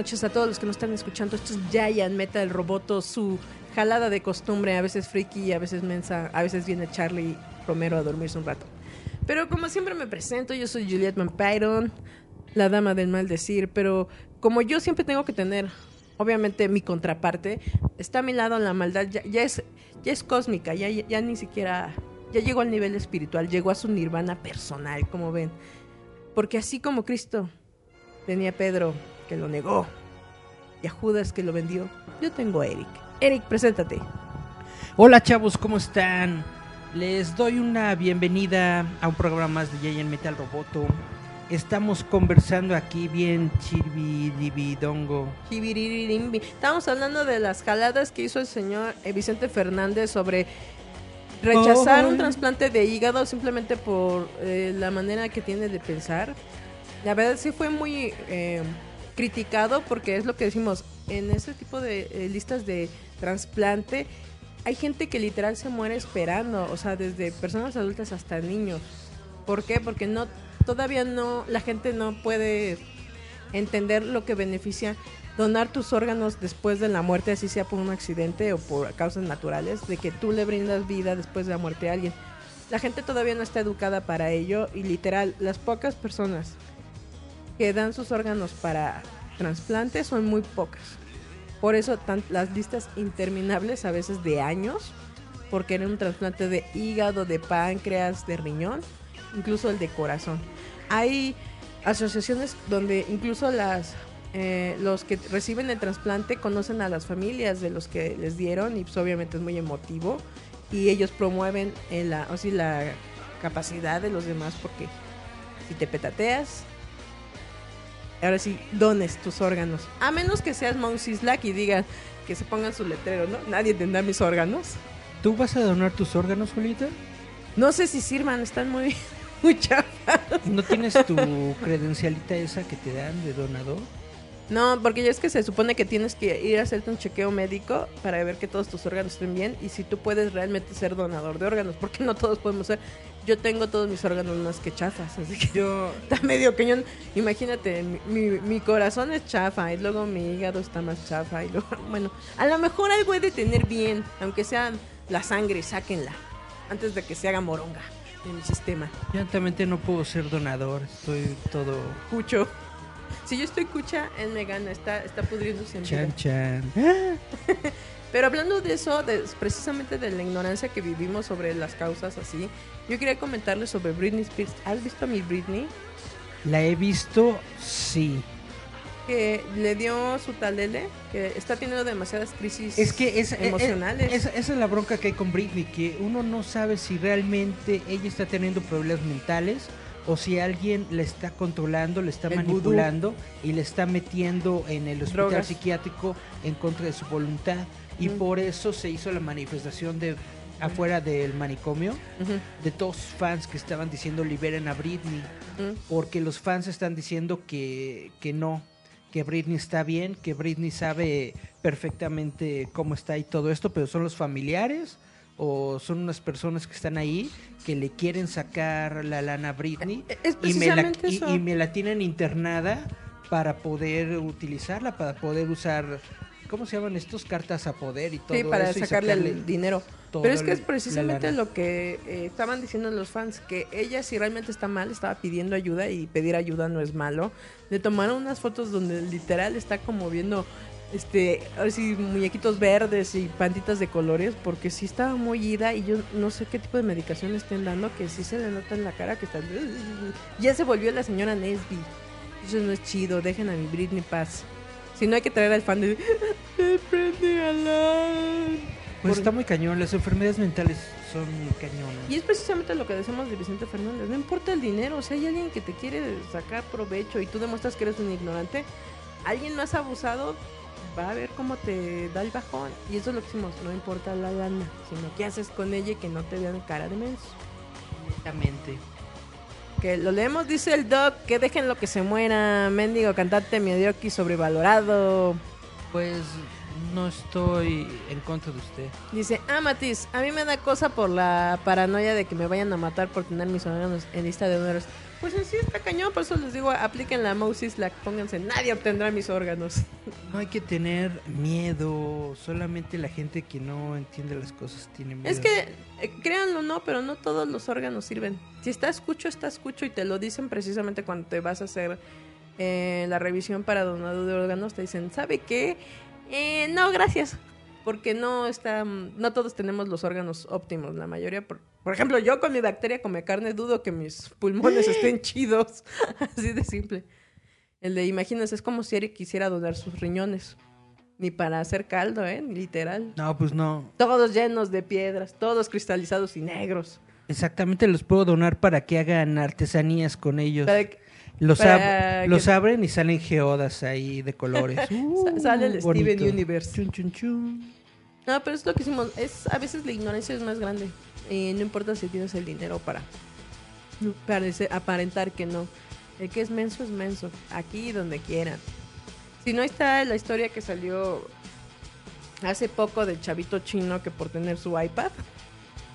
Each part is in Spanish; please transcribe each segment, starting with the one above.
Noches a todos los que nos están escuchando. Esto es Giant Metal Roboto, su jalada de costumbre, a veces friki, a veces mensa, a veces viene Charlie Romero a dormirse un rato. Pero como siempre me presento, yo soy Juliet Vampyron, la dama del mal decir, pero como yo siempre tengo que tener, obviamente, mi contraparte, está a mi lado la maldad, ya, ya es, ya es cósmica, ya, ya ni siquiera, ya llegó al nivel espiritual, llegó a su nirvana personal, como ven. Porque así como Cristo tenía Pedro que lo negó y a Judas que lo vendió, yo tengo a Eric. Eric, preséntate. Hola chavos, ¿cómo están? Les doy una bienvenida a un programa más de Giant Metal Roboto. Estamos conversando aquí bien chirvidibidongo. Jibiririmbi. Estamos hablando de las jaladas que hizo el señor eh, Vicente Fernández sobre rechazar un Oh. trasplante de hígado simplemente por eh, la manera que tiene de pensar. La verdad sí fue muy eh, criticado porque es lo que decimos, en ese tipo de eh, listas de trasplante hay gente que literal se muere esperando, o sea, desde personas adultas hasta niños. ¿Por qué? Porque no todavía no la gente no puede entender lo que beneficia donar tus órganos después de la muerte, así sea por un accidente o por causas naturales, de que tú le brindas vida después de la muerte a alguien. La gente todavía no está educada para ello y literal, las pocas personas que dan sus órganos para trasplante son muy pocas. Por eso tan- las listas interminables a veces de años, porque era un trasplante de hígado, de páncreas, de riñón, incluso el de corazón. Hay asociaciones donde incluso las eh, los que reciben el trasplante conocen a las familias de los que les dieron y pues obviamente es muy emotivo y ellos promueven el, o sí, la capacidad de los demás porque si te petateas ahora sí dones tus órganos a menos que seas Mount Sislak y digan que se pongan su letrero no nadie tendrá mis órganos ¿Tú vas a donar tus órganos, Julieta? no sé si sirvan están muy muy ¿No tienes tu credencialita esa que te dan de donador? No, porque ya es que se supone que tienes que ir a hacerte un chequeo médico para ver que todos tus órganos estén bien y si tú puedes realmente ser donador de órganos, porque no todos podemos ser. Yo tengo todos mis órganos más que chafas, así que Yo, está medio cañón. Imagínate, mi, mi, mi corazón es chafa y luego mi hígado está más chafa y luego, bueno, a lo mejor algo he de tener bien, aunque sea la sangre, sáquenla, antes de que se haga moronga en mi sistema. yo actualmente no puedo ser donador, estoy todo Cucho. Si yo estoy cucha, él me gana, está, está pudriéndose en vida. chan chan. Pero hablando de eso, de- precisamente de la ignorancia que vivimos sobre las causas así, yo quería comentarles sobre Britney Spears. ¿Has visto a mi Britney? La he visto, sí. Que le dio su talele, que está teniendo demasiadas crisis Es que es, emocionales. es- esa es la bronca que hay con Britney, que uno no sabe si realmente ella está teniendo problemas mentales o si alguien la está controlando, le está El manipulando y le está metiendo en el hospital Drogas. psiquiátrico en contra de su voluntad. Y Mm. por eso se hizo la manifestación de afuera del manicomio de todos sus fans que estaban diciendo liberen a Britney porque los fans están diciendo que, que no, que Britney está bien, que Britney sabe perfectamente cómo está y todo esto, pero son los familiares o son unas personas que están ahí que le quieren sacar la lana a Britney Es y me, la, y me la tienen internada para poder utilizarla, para poder usar ¿cómo se llaman estos? Cartas a poder y todo Sí, para eso sacarle el dinero. Pero es que es precisamente lo que eh, estaban diciendo los fans, que ella si realmente está mal, estaba pidiendo ayuda y pedir ayuda no es malo. Le tomaron unas fotos donde literal está como viendo, este, ahora sí, muñequitos verdes y pantitas de colores, porque sí estaba muy ida y yo no sé qué tipo de medicación le estén dando, que sí se le nota en la cara que está... Ya se volvió la señora Nesby. Eso no es chido, dejen a mi Britney paz. Si no hay que traer al fan de... Britney Alan. Pues está muy cañón, las enfermedades mentales son cañonas. Y es precisamente lo que decimos de Vicente Fernández. No importa el dinero, o sea, hay alguien que te quiere sacar provecho y tú demuestras que eres un ignorante, alguien más abusado va a ver cómo te da el bajón. Y eso es lo que decimos, no importa la lana, sino qué haces con ella y que no te vean cara de menso. Exactamente. Que lo leemos, dice el doc, que dejen lo que se muera, mendigo cantante medioki sobrevalorado. Pues no estoy en contra de usted. Dice, ah, Matiz, a mí me da cosa por la paranoia de que me vayan a matar por tener mis órganos en lista de honores. Pues en sí está cañón, por eso les digo, apliquen la Moses, la pónganse, nadie obtendrá mis órganos. No hay que tener miedo, solamente la gente que no entiende las cosas tiene miedo. Es que, eh, créanlo o no, pero no todos los órganos sirven. Si está escucho, está escucho y te lo dicen precisamente cuando te vas a hacer eh, la revisión para donado de órganos, te dicen, ¿sabe qué? Eh, no, gracias. Porque no está, no todos tenemos los órganos óptimos, la mayoría. Por, por ejemplo, yo con mi bacteria come carne dudo que mis pulmones estén chidos. Así de simple. El de, imagínense, es como si Eric quisiera donar sus riñones. Ni para hacer caldo, ¿eh? Literal. No, pues no. Todos llenos de piedras, todos cristalizados y negros. Exactamente, los puedo donar para que hagan artesanías con ellos. Para que- Los, para ab- los que- abren y salen geodas ahí de colores. Sa- sale el Uh, bonito. Steven Universe. Chun, chun, chun. No, pero es lo que hicimos. Es, a veces la ignorancia es más grande. No importa si tienes el dinero para parece- aparentar que no. El que es menso es menso. Aquí y donde quieran. Si no está la historia que salió hace poco del chavito chino que por tener su iPad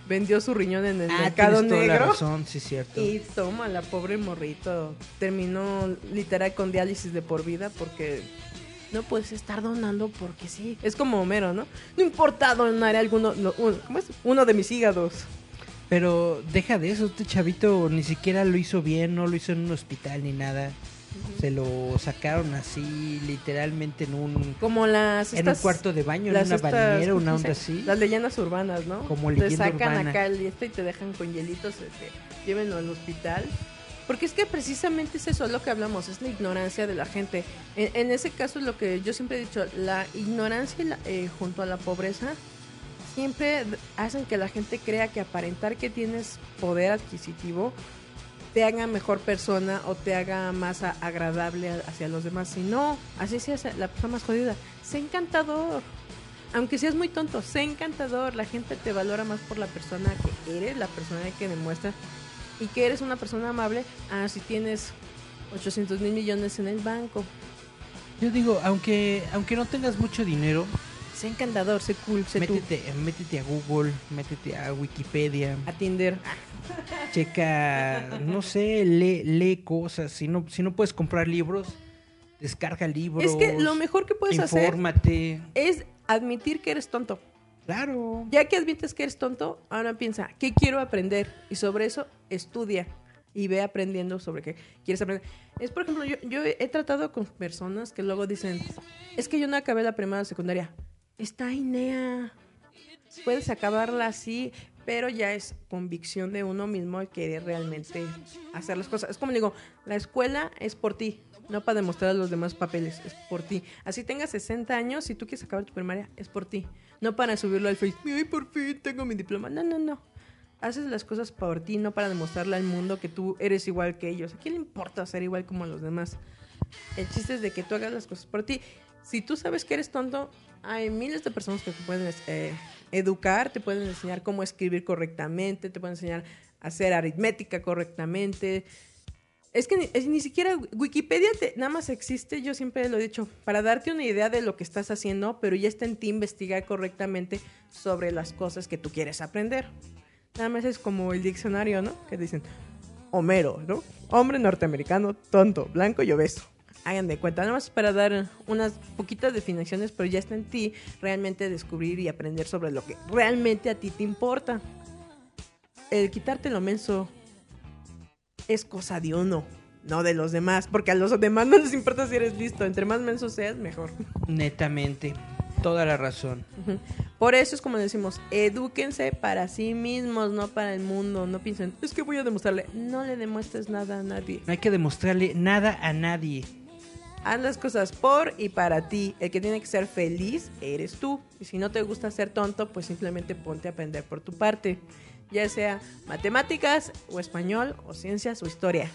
vendió su riñón en el Ah, mercado tienes toda la negro. razón, sí, cierto. Y toma, la pobre morrito terminó literal con diálisis de por vida porque no puedes estar donando porque sí. Es como Homero, ¿no? No importa donar alguno, no, uno, ¿cómo es? Uno de mis hígados. Pero deja de eso, este chavito ni siquiera lo hizo bien, no lo hizo en un hospital ni nada. Se lo sacaron así, literalmente en un, Como las en un cuarto de baño, en una estas, bañera, ¿cómo una onda así. Las leyendas urbanas, ¿no? Como te sacan urbana. acá el este y te dejan con hielitos, este, llévenlo al hospital. Porque es que precisamente es eso lo que hablamos, es la ignorancia de la gente. En, en ese caso lo que yo siempre he dicho, la ignorancia la- eh, junto a la pobreza siempre hacen que la gente crea que aparentar que tienes poder adquisitivo te haga mejor persona o te haga más a- agradable hacia los demás. Si no, así se hace la persona más jodida. Sé encantador. Aunque seas muy tonto, sé encantador. La gente te valora más por la persona que eres, la persona que demuestras y que eres una persona amable. Ah, si tienes 800 mil millones en el banco. Yo digo, aunque aunque no tengas mucho dinero, Sé encantador, sé cool, sé tú. métete, métete a Google, métete a Wikipedia, A Tinder. Checa, no sé, lee, lee cosas. Si no, si no puedes comprar libros, descarga libros. Es que lo mejor que puedes hacer es admitir que eres tonto. Claro. Ya que admites que eres tonto, ahora piensa, ¿qué quiero aprender? Y sobre eso estudia y ve aprendiendo sobre qué quieres aprender. Es, por ejemplo, yo, yo he tratado con personas que luego dicen, es que yo no acabé la primaria o secundaria. Está INEA. Puedes acabarla así, pero ya es convicción de uno mismo el querer realmente hacer las cosas. Es como digo, la escuela es por ti, no para demostrar a los demás papeles, es por ti. Así tengas 60 años, si tú quieres acabar tu primaria, es por ti. No para subirlo al Facebook, ay, por fin tengo mi diploma. No, no, no. Haces las cosas por ti, no para demostrarle al mundo que tú eres igual que ellos. ¿A quién le importa ser igual como los demás? El chiste es de que tú hagas las cosas por ti. Si tú sabes que eres tonto, hay miles de personas que te pueden eh, educar, te pueden enseñar cómo escribir correctamente, te pueden enseñar a hacer aritmética correctamente. Es que ni siquiera Wikipedia te- nada más existe, yo siempre lo he dicho, para darte una idea de lo que estás haciendo, pero ya está en ti investigar correctamente sobre las cosas que tú quieres aprender. Nada más es como el diccionario, ¿no? Que dicen, Homero, ¿no? Hombre norteamericano, tonto, blanco y obeso. Hagan de cuenta. Nada más para dar unas poquitas definiciones, pero ya está en ti realmente descubrir y aprender sobre lo que realmente a ti te importa. El quitarte lo menso es cosa de uno, no de los demás, porque a los demás no les importa si eres listo. Entre más menso seas, mejor. Netamente. Toda la razón. Por eso es como decimos, edúquense para sí mismos, no para el mundo. No piensen, es que voy a demostrarle. No le demuestres nada a nadie. No hay que demostrarle nada a nadie. Haz las cosas por y para ti. El que tiene que ser feliz eres tú. Y si no te gusta ser tonto, pues simplemente ponte a aprender por tu parte. Ya sea matemáticas o español o ciencias o historia.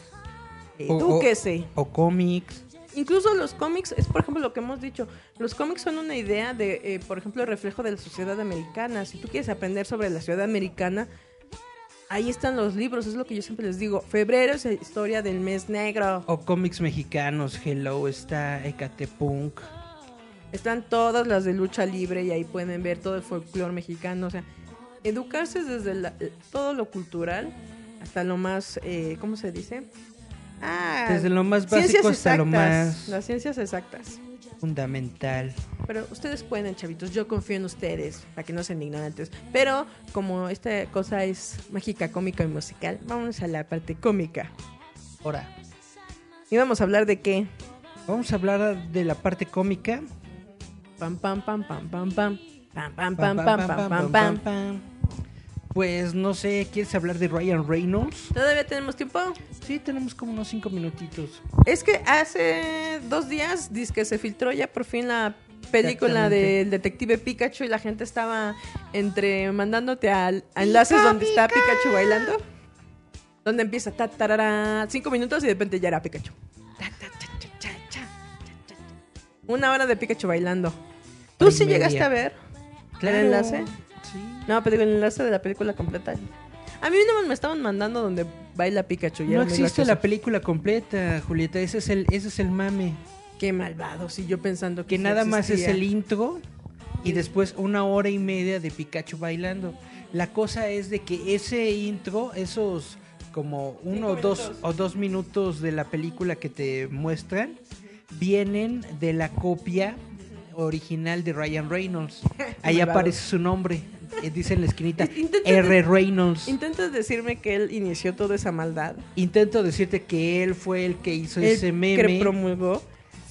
O- o- Edúquese. O cómics. Incluso los cómics, es por ejemplo lo que hemos dicho, los cómics son una idea de, eh, por ejemplo, el reflejo de la sociedad americana. Si tú quieres aprender sobre la ciudad americana, ahí están los libros, es lo que yo siempre les digo. Febrero es la historia del mes negro. O cómics mexicanos. Hello, está Ecatepunk. Están todas las de lucha libre y ahí pueden ver todo el folclore mexicano. O sea, educarse desde la- todo lo cultural hasta lo más, eh, ¿cómo se dice? Ah, Desde lo más básico hasta lo más Las ciencias exactas. fundamental. Pero ustedes pueden, chavitos. Yo confío en ustedes, para que no sean ignorantes. Pero como esta cosa es mágica, cómica y musical, vamos a la parte cómica. Ahora, Y vamos a hablar de qué. vamos a hablar de la parte cómica. Pam, pam, pam, pam, pam, pam. Pam, pam, pam, pam, pam, pam, pam. pam. Pues no sé, ¿quieres hablar de Ryan Reynolds? ¿Todavía tenemos tiempo? Sí, tenemos como unos cinco minutitos. Es que hace dos días dice que se filtró ya por fin la película del detective Pikachu y la gente estaba entre mandándote al- a, enlaces donde está Pikachu bailando. Donde empieza ta, tarara, cinco minutos y de repente ya era Pikachu. Ta, ta, cha, cha, cha, cha, cha, cha. Una hora de Pikachu bailando. ¿Tú sí llegaste a ver el enlace? Sí. No, pero el enlace de la película completa. A mí no me estaban mandando donde baila Pikachu. y No existe la película completa, Julieta. Ese es el, ese es el mame. Qué malvado, si yo pensando que Que sí nada más es el intro y después una hora y media de Pikachu bailando. La cosa es de que ese intro, esos como uno o dos, minutos. o dos minutos de la película que te muestran, vienen de la copia original de Ryan Reynolds. Ahí Malvado. aparece su nombre. eh, Dice en la esquinita R. Reynolds. ¿Intentas decirme que él inició toda esa maldad? Intento decirte que él fue el que hizo ese que meme promulgó.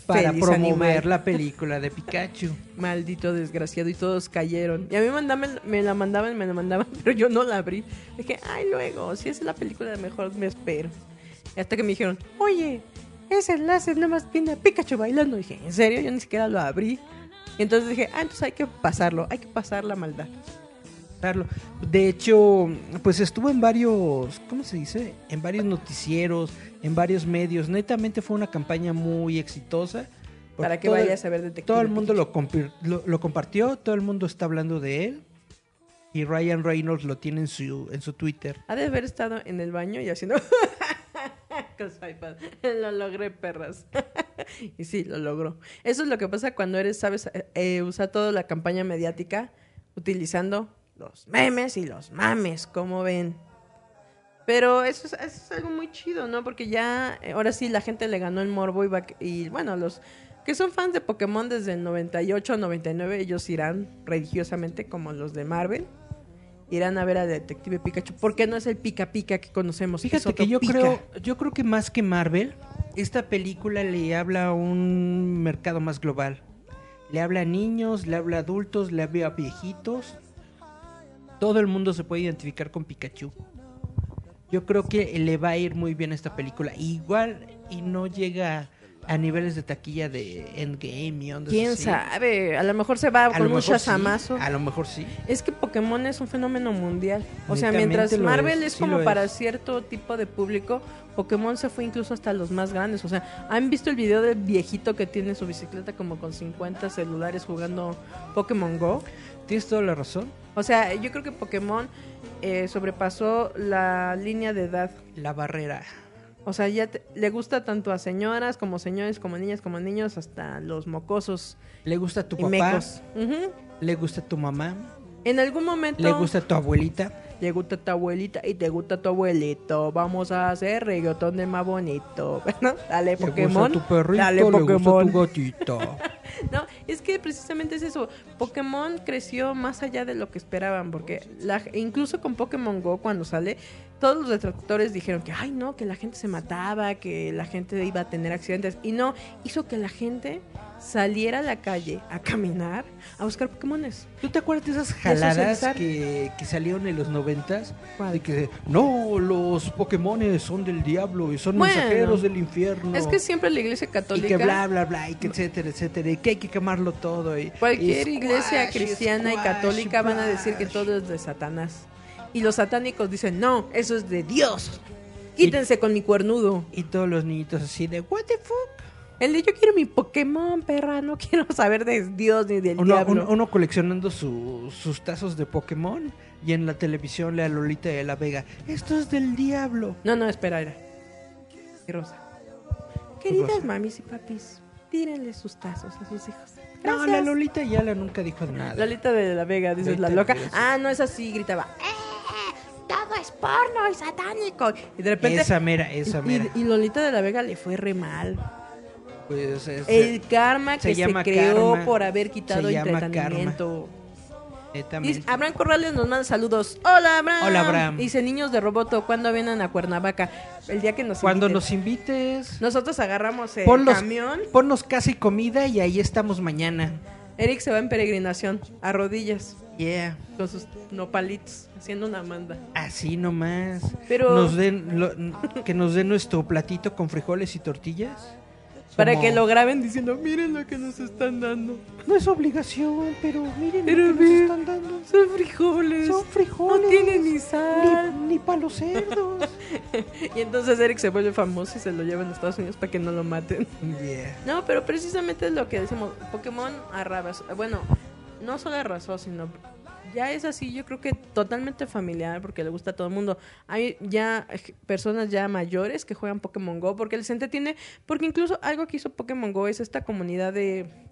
Para Feliz promover animal. la película de Pikachu. Maldito desgraciado y todos cayeron. Y a mí mandaban, me la mandaban, me la mandaban, pero yo no la abrí. Dije, ay, luego, si es la película, mejor me espero. Y hasta que me dijeron, oye, ese enlace nada más viene a Pikachu bailando. dije, ¿en serio? Yo ni siquiera lo abrí. Y entonces dije, ah, entonces hay que pasarlo, hay que pasar la maldad. De hecho, pues estuvo en varios, ¿cómo se dice? En varios noticieros, en varios medios. Netamente fue una campaña muy exitosa. Para que vayas a ver Detective Todo el mundo lo, lo compartió, todo el mundo está hablando de él. Y Ryan Reynolds lo tiene en su, en su Twitter. Ha de haber estado en el baño y haciendo. Con su iPad. Lo logré, perras. y sí, lo logró. Eso es lo que pasa cuando eres, sabes, eh, eh, usar toda la campaña mediática utilizando los memes y los mames, como ven. Pero eso es, eso es algo muy chido, ¿no? Porque ya, eh, ahora sí, la gente le ganó el morbo y, va- y bueno, los que son fans de Pokémon desde el 98 99, ellos irán religiosamente como los de Marvel irán a ver a Detective Pikachu. porque no es el Pica Pica que conocemos? Fíjate que yo creo, yo creo que más que Marvel, esta película le habla a un mercado más global. Le habla a niños, le habla a adultos, le habla a viejitos. Todo el mundo se puede identificar con Pikachu. Yo creo que le va a ir muy bien esta película. Igual y no llega a niveles de taquilla de Endgame y ondas ¿Quién así. sabe? A lo mejor se va A con un mejor sí, shazamazo. a lo mejor sí. Es que Pokémon es un fenómeno mundial. O sea, mientras Marvel es, como para es. cierto tipo de público, Pokémon se fue incluso hasta los más grandes. O sea, ¿han visto el video del viejito que tiene su bicicleta como con 50 celulares jugando Pokémon Go? Tienes toda la razón. O sea, yo creo que Pokémon eh, sobrepasó la línea de edad. La barrera. O sea, ya te- le gusta tanto a señoras como señores, como niñas, como niños, hasta los mocosos Le gusta a tu papá, le gusta a tu mamá. En algún momento... ¿Le gusta tu abuelita? Le gusta tu abuelita y te gusta tu abuelito. Vamos a hacer reggaetón de más bonito. ¿No? Dale, Pokémon. ¿Le gusta tu perrito? Dale, ¿Le Pokémon. tu gatito? No, es que precisamente es eso. Pokémon creció más allá de lo que esperaban, porque la, incluso con Pokémon Go cuando sale, todos los detractores dijeron que, ay no, que la gente se mataba, que la gente iba a tener accidentes. Y no, hizo que la gente saliera a la calle a caminar, a buscar Pokémones. ¿Tú te acuerdas de esas jaladas que, que salieron en los noventas? De que, no, los Pokémones son del diablo y son Bueno. mensajeros del infierno. Es que siempre la iglesia y católica... que bla, bla, bla, y que etcétera, etcétera, y que hay que quemarlo todo. Y, Cualquier y iglesia squash, cristiana y squash, católica van a decir que todo es de Satanás. Y los satánicos dicen, no, eso es de Dios. Quítense con mi cuernudo. Y todos los niñitos así de, what the fuck? El de yo quiero mi Pokémon, perra, no quiero saber de Dios ni del Uno, diablo. uno- uno coleccionando su- sus tazos de Pokémon y en la televisión le a Lolita de la Vega, esto es del diablo. No, no, espera, era. Rosa. Queridas Rosa. mamis y papis, tírenle sus tazos a sus hijos. No, Gracias. la Lolita ya la nunca dijo nada. Lolita de la Vega, dices, la loca. Ah, no es así, gritaba. "Eh, Todo es porno y satánico. Y de repente. esa mera, esa mera. Y, Lolita de la Vega le fue re mal. Pues, es- El karma se que se, llama creó karma. por haber quitado llama entretenimiento. Dice, Abraham Corrales nos manda saludos. Hola, Abraham. Hola, Abraham. Dice, niños de Roboto, ¿cuándo vienen a Cuernavaca? El día que nos Cuando inviten. nos invites, Nosotros agarramos el camión. ponnos casi comida y ahí estamos mañana. Eric se va en peregrinación, a rodillas, Yeah. con sus nopalitos, haciendo una manda. Así nomás. Pero- Nos den, lo- que nos den nuestro platito con frijoles y tortillas. Para Como- que lo graben diciendo, miren lo que nos están dando. No es obligación, pero miren Pero lo que nos están dando. Son frijoles. Son frijoles. No tienen ni sal. Ni, ni para los cerdos. Y entonces Eric se vuelve famoso y se lo llevan a Estados Unidos para que no lo maten. Yeah. No, pero precisamente es lo que decimos. Pokémon arrasó. Bueno, no solo arrasó, sino ya es así, yo creo que totalmente familiar porque le gusta a todo el mundo. Hay ya personas ya mayores que juegan Pokémon Go porque les entretiene. Porque incluso algo que hizo Pokémon Go es esta comunidad de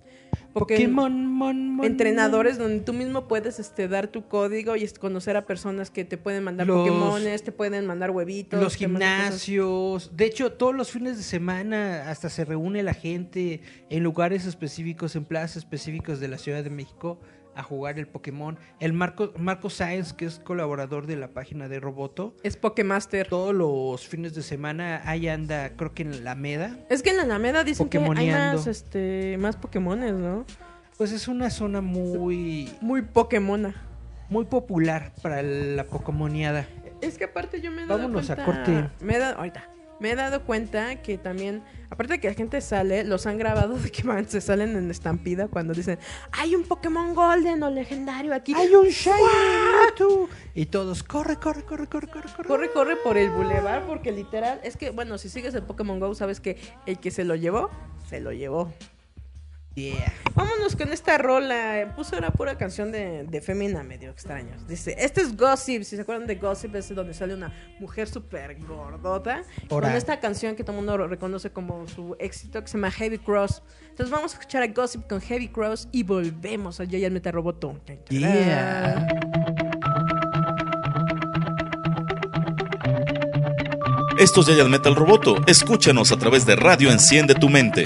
Pokémon, mon, mon, entrenadores donde tú mismo puedes este dar tu código y conocer a personas que te pueden mandar Los- Pokémones, te pueden mandar huevitos. Los gimnasios. De hecho, todos los fines de semana hasta se reúne la gente en lugares específicos, en plazas específicos de la Ciudad de México a jugar el Pokémon. El Marco, Marco Sáenz, que es colaborador de la página de Roboto, Es Pokémaster. todos los fines de semana ahí anda, creo que en la Meda. Es que en la Alameda dicen que hay más, este, más Pokémones, ¿no? Pues es una zona muy, Muy Pokémona. muy popular para la Pokémoniada. Es que aparte yo me he dado Vámonos a corte. Me he dado, ahorita. Me he dado cuenta que también, aparte de que la gente sale, los han grabado de que se salen en estampida cuando dicen, hay un Pokémon Golden o legendario aquí. ¡Hay un Shiny Mewtwo! Y todos, corre, corre, corre, corre, corre, corre. Corre, corre por el bulevar porque literal, es que, bueno, si sigues el Pokémon Go, sabes que el que se lo llevó, se lo llevó. Yeah. Vámonos con esta rola. Puso una pura canción de, de Femina medio extraños. Dice, este es Gossip. Si se acuerdan de Gossip, es donde sale una mujer súper gordota. Ora. Con esta canción que todo el mundo reconoce como su éxito, que se llama Heavy Cross. Entonces vamos a escuchar a Gossip con Heavy Cross y volvemos a Yayan Meta Roboto. Yeah. Esto es Giant Metal Roboto. Escúchanos a través de Radio Enciende tu Mente.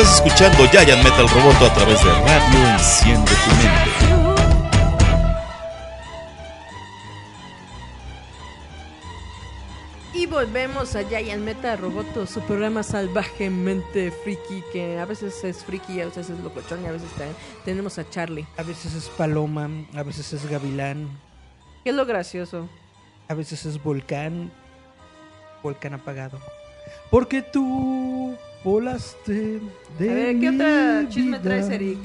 Estás escuchando Giant Metal Roboto a través de Radio Enciende tu mente. Y volvemos a Giant Meta Roboto, su programa salvajemente friki, que a veces es friki, a veces es locochón y a veces también tenemos a Charlie. A veces es paloma, a veces es gavilán, ¿Qué es lo gracioso? a veces es volcán, volcán apagado. Porque tú volaste de A ver, ¿qué otra chisme traes, Eric?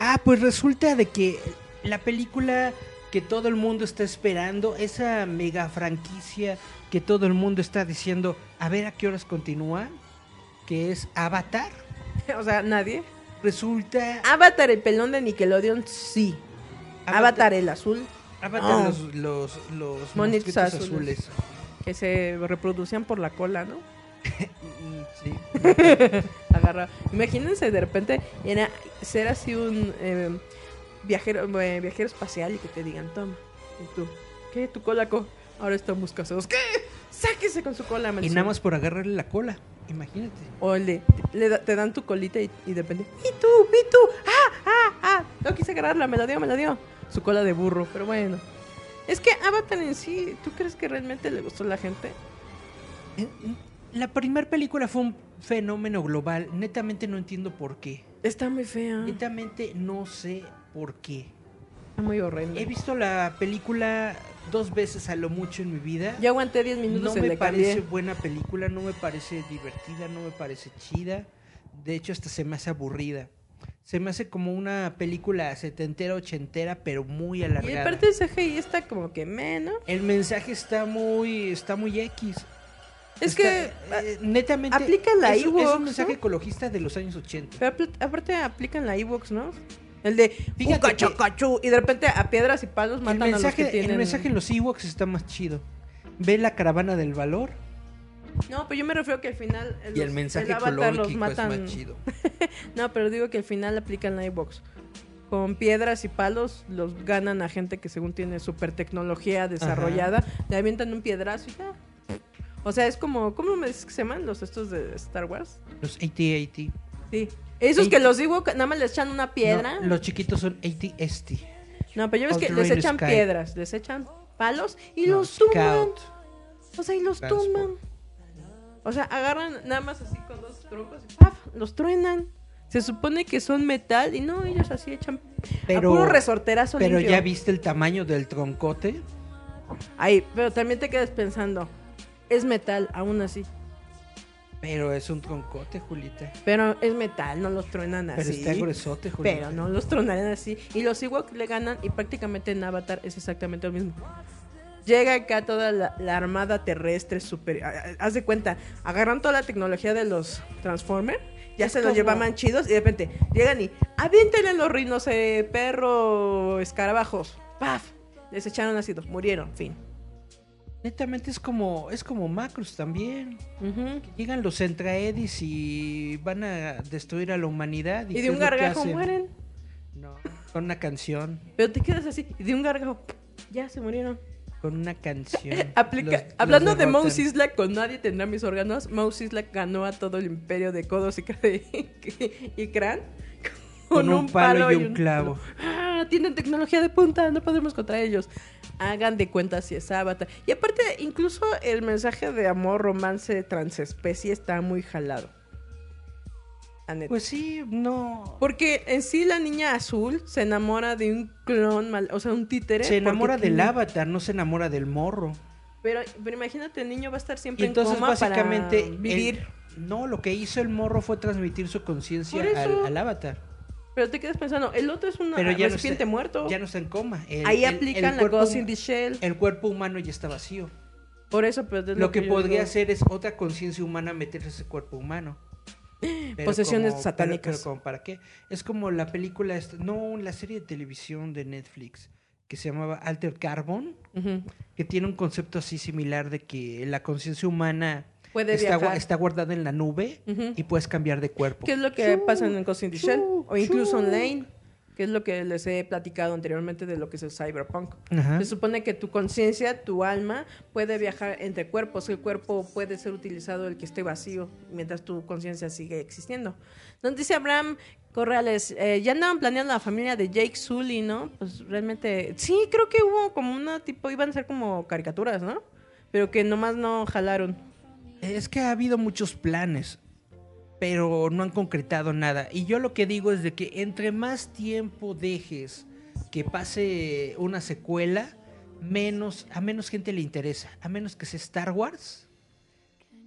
Ah, pues resulta de que la película que todo el mundo está esperando, esa mega franquicia que todo el mundo está diciendo, a ver a qué horas continúa, que es Avatar, O sea, nadie. resulta Avatar, el pelón de Nickelodeon, sí. Avatar, el azul, Avatar No. los, los, los Monitos mosquitos azules. azules. que se reproducían por la cola, ¿no? Agarra. Imagínense de repente era ser así un eh, viajero eh, viajero espacial y que te digan, toma. Y tú, ¿qué? ¿Tu cola? Co? Ahora estamos casados. ¿Qué? Sáquese con su cola, Y nada más por agarrarle la cola, imagínate. O le, le da- te dan tu colita y, y de repente, ¡y tú! ¡y tú! ¡Ah! ¡ah! ¡ah! No quise agarrarla, me la dio, me la dio. Su cola de burro, pero bueno. Es que Avatar en sí, ¿tú crees que realmente le gustó a la gente? La primera película fue un fenómeno global, netamente no entiendo por qué. Está muy fea. Netamente no sé por qué. Está muy horrenda. He visto la película dos veces a lo mucho en mi vida. Yo aguanté 10 minutos no y me parece cambié. buena película, no me parece divertida, no me parece chida. De hecho, hasta se me hace aburrida. Se me hace como una película setentera, ochentera, pero muy Y alargada. aparte el CGI está como que menos. El mensaje está muy, está muy X. Es que eh, netamente aplica la es, es un mensaje ¿no? ecologista de los años 80. Pero aparte aplican la Evox, ¿no? El de cachú y de repente a piedras y palos El matan a los que tienen. el mensaje en los Ewoks está más chido. Ve la caravana del valor No, pero yo me refiero que al final y el mensaje Avatar ecológico los es matan. más chido. No, pero digo que al final aplican la Xbox. Con piedras y palos los ganan a gente que según tiene super tecnología desarrollada. Le avientan un piedrazo y ya. O sea, es como, ¿cómo me dices que se llaman los estos de Star Wars? Los AT-AT. Sí. Esos que los digo, nada más les echan una piedra. No, los chiquitos son AT-ST. No, pero ya ves que les echan Sky. piedras, les echan palos y No, los tumban. O sea, y los Transport. tumban. O sea, agarran nada más así con dos troncos y ¡paf! los truenan. Se supone que son metal y no, ellos así echan Pero- a puro resorterazo Pero limpio. ya viste el tamaño del troncote. Ay, pero también te quedas pensando, es metal aún así. Pero es un troncote, Julita. Pero es metal, no los truenan Pero así. está gruesote, Julita. Pero no los tronarían así. Y los Ewok le ganan y prácticamente en Avatar es exactamente lo mismo. Llega acá toda la, la armada terrestre super... a- a- Haz de cuenta, agarran toda la tecnología de los Transformers, ya Es se los llevaban chidos y de repente llegan y aviéntenle los rinos, eh, perro, escarabajos. ¡Paf! Les echaron ácido, murieron, fin. Netamente es como, es como Macros también. Llegan los Centraedis y van a destruir a la humanidad. Y de un gargajo mueren. No, con una canción. Pero te quedas así, y de un gargajo, ya se murieron. Con una canción. Aplica- Los- los Hablando de. Mouse Islak, con nadie tendrá mis órganos. Mouse Islak ganó a todo el imperio de codos y, y crán Con un palo y un clavo. Ah, tienen tecnología de punta, no podemos contra ellos. Hagan de cuenta si es Avatar. Y aparte, incluso el mensaje de amor, romance, transespecie está muy jalado. Pues sí, no. Porque en sí la niña azul se enamora de un clon, mal, o sea, un títere. Se enamora del tiene- avatar, no se enamora del morro. Pero, pero imagínate, el niño va a estar siempre Y entonces en coma básicamente para vivir. el- no, lo que hizo el morro fue transmitir su conciencia al avatar. Pero te quedas pensando, el otro es un no recipiente está, muerto. Ya no está en coma. El- Ahí el- aplican el la cuerpo hum- in the Shell. El cuerpo humano ya está vacío. Por eso, pero es Lo que yo podría digo. hacer es otra conciencia humana meterse a ese cuerpo humano. Pero Posesiones como- satánicas. Pero, pero como para qué? Es como la película, esta- no, la serie de televisión de Netflix que se llamaba Alter Carbon, que tiene un concepto así similar de que la conciencia humana Puede está, viajar. está guardada en la nube Ujú. y puedes cambiar de cuerpo. ¿Qué es lo que pasa en Ghost in the Shell? O incluso chu. online, que es lo que les he platicado anteriormente de lo que es el cyberpunk. Ajá. Se supone que tu conciencia, tu alma, puede viajar entre cuerpos. El cuerpo puede ser utilizado el que esté vacío, mientras tu conciencia sigue existiendo. Nos dice Abraham Corrales, eh, ya andaban planeando la familia de Jake Sully, ¿no? Pues realmente, sí, creo que hubo como una tipo, iban a ser como caricaturas, ¿no? Pero que nomás no jalaron. Es que ha habido muchos planes, pero no han concretado nada. Y yo lo que digo es de que entre más tiempo dejes que pase una secuela, menos a menos gente le interesa, a menos que sea Star Wars.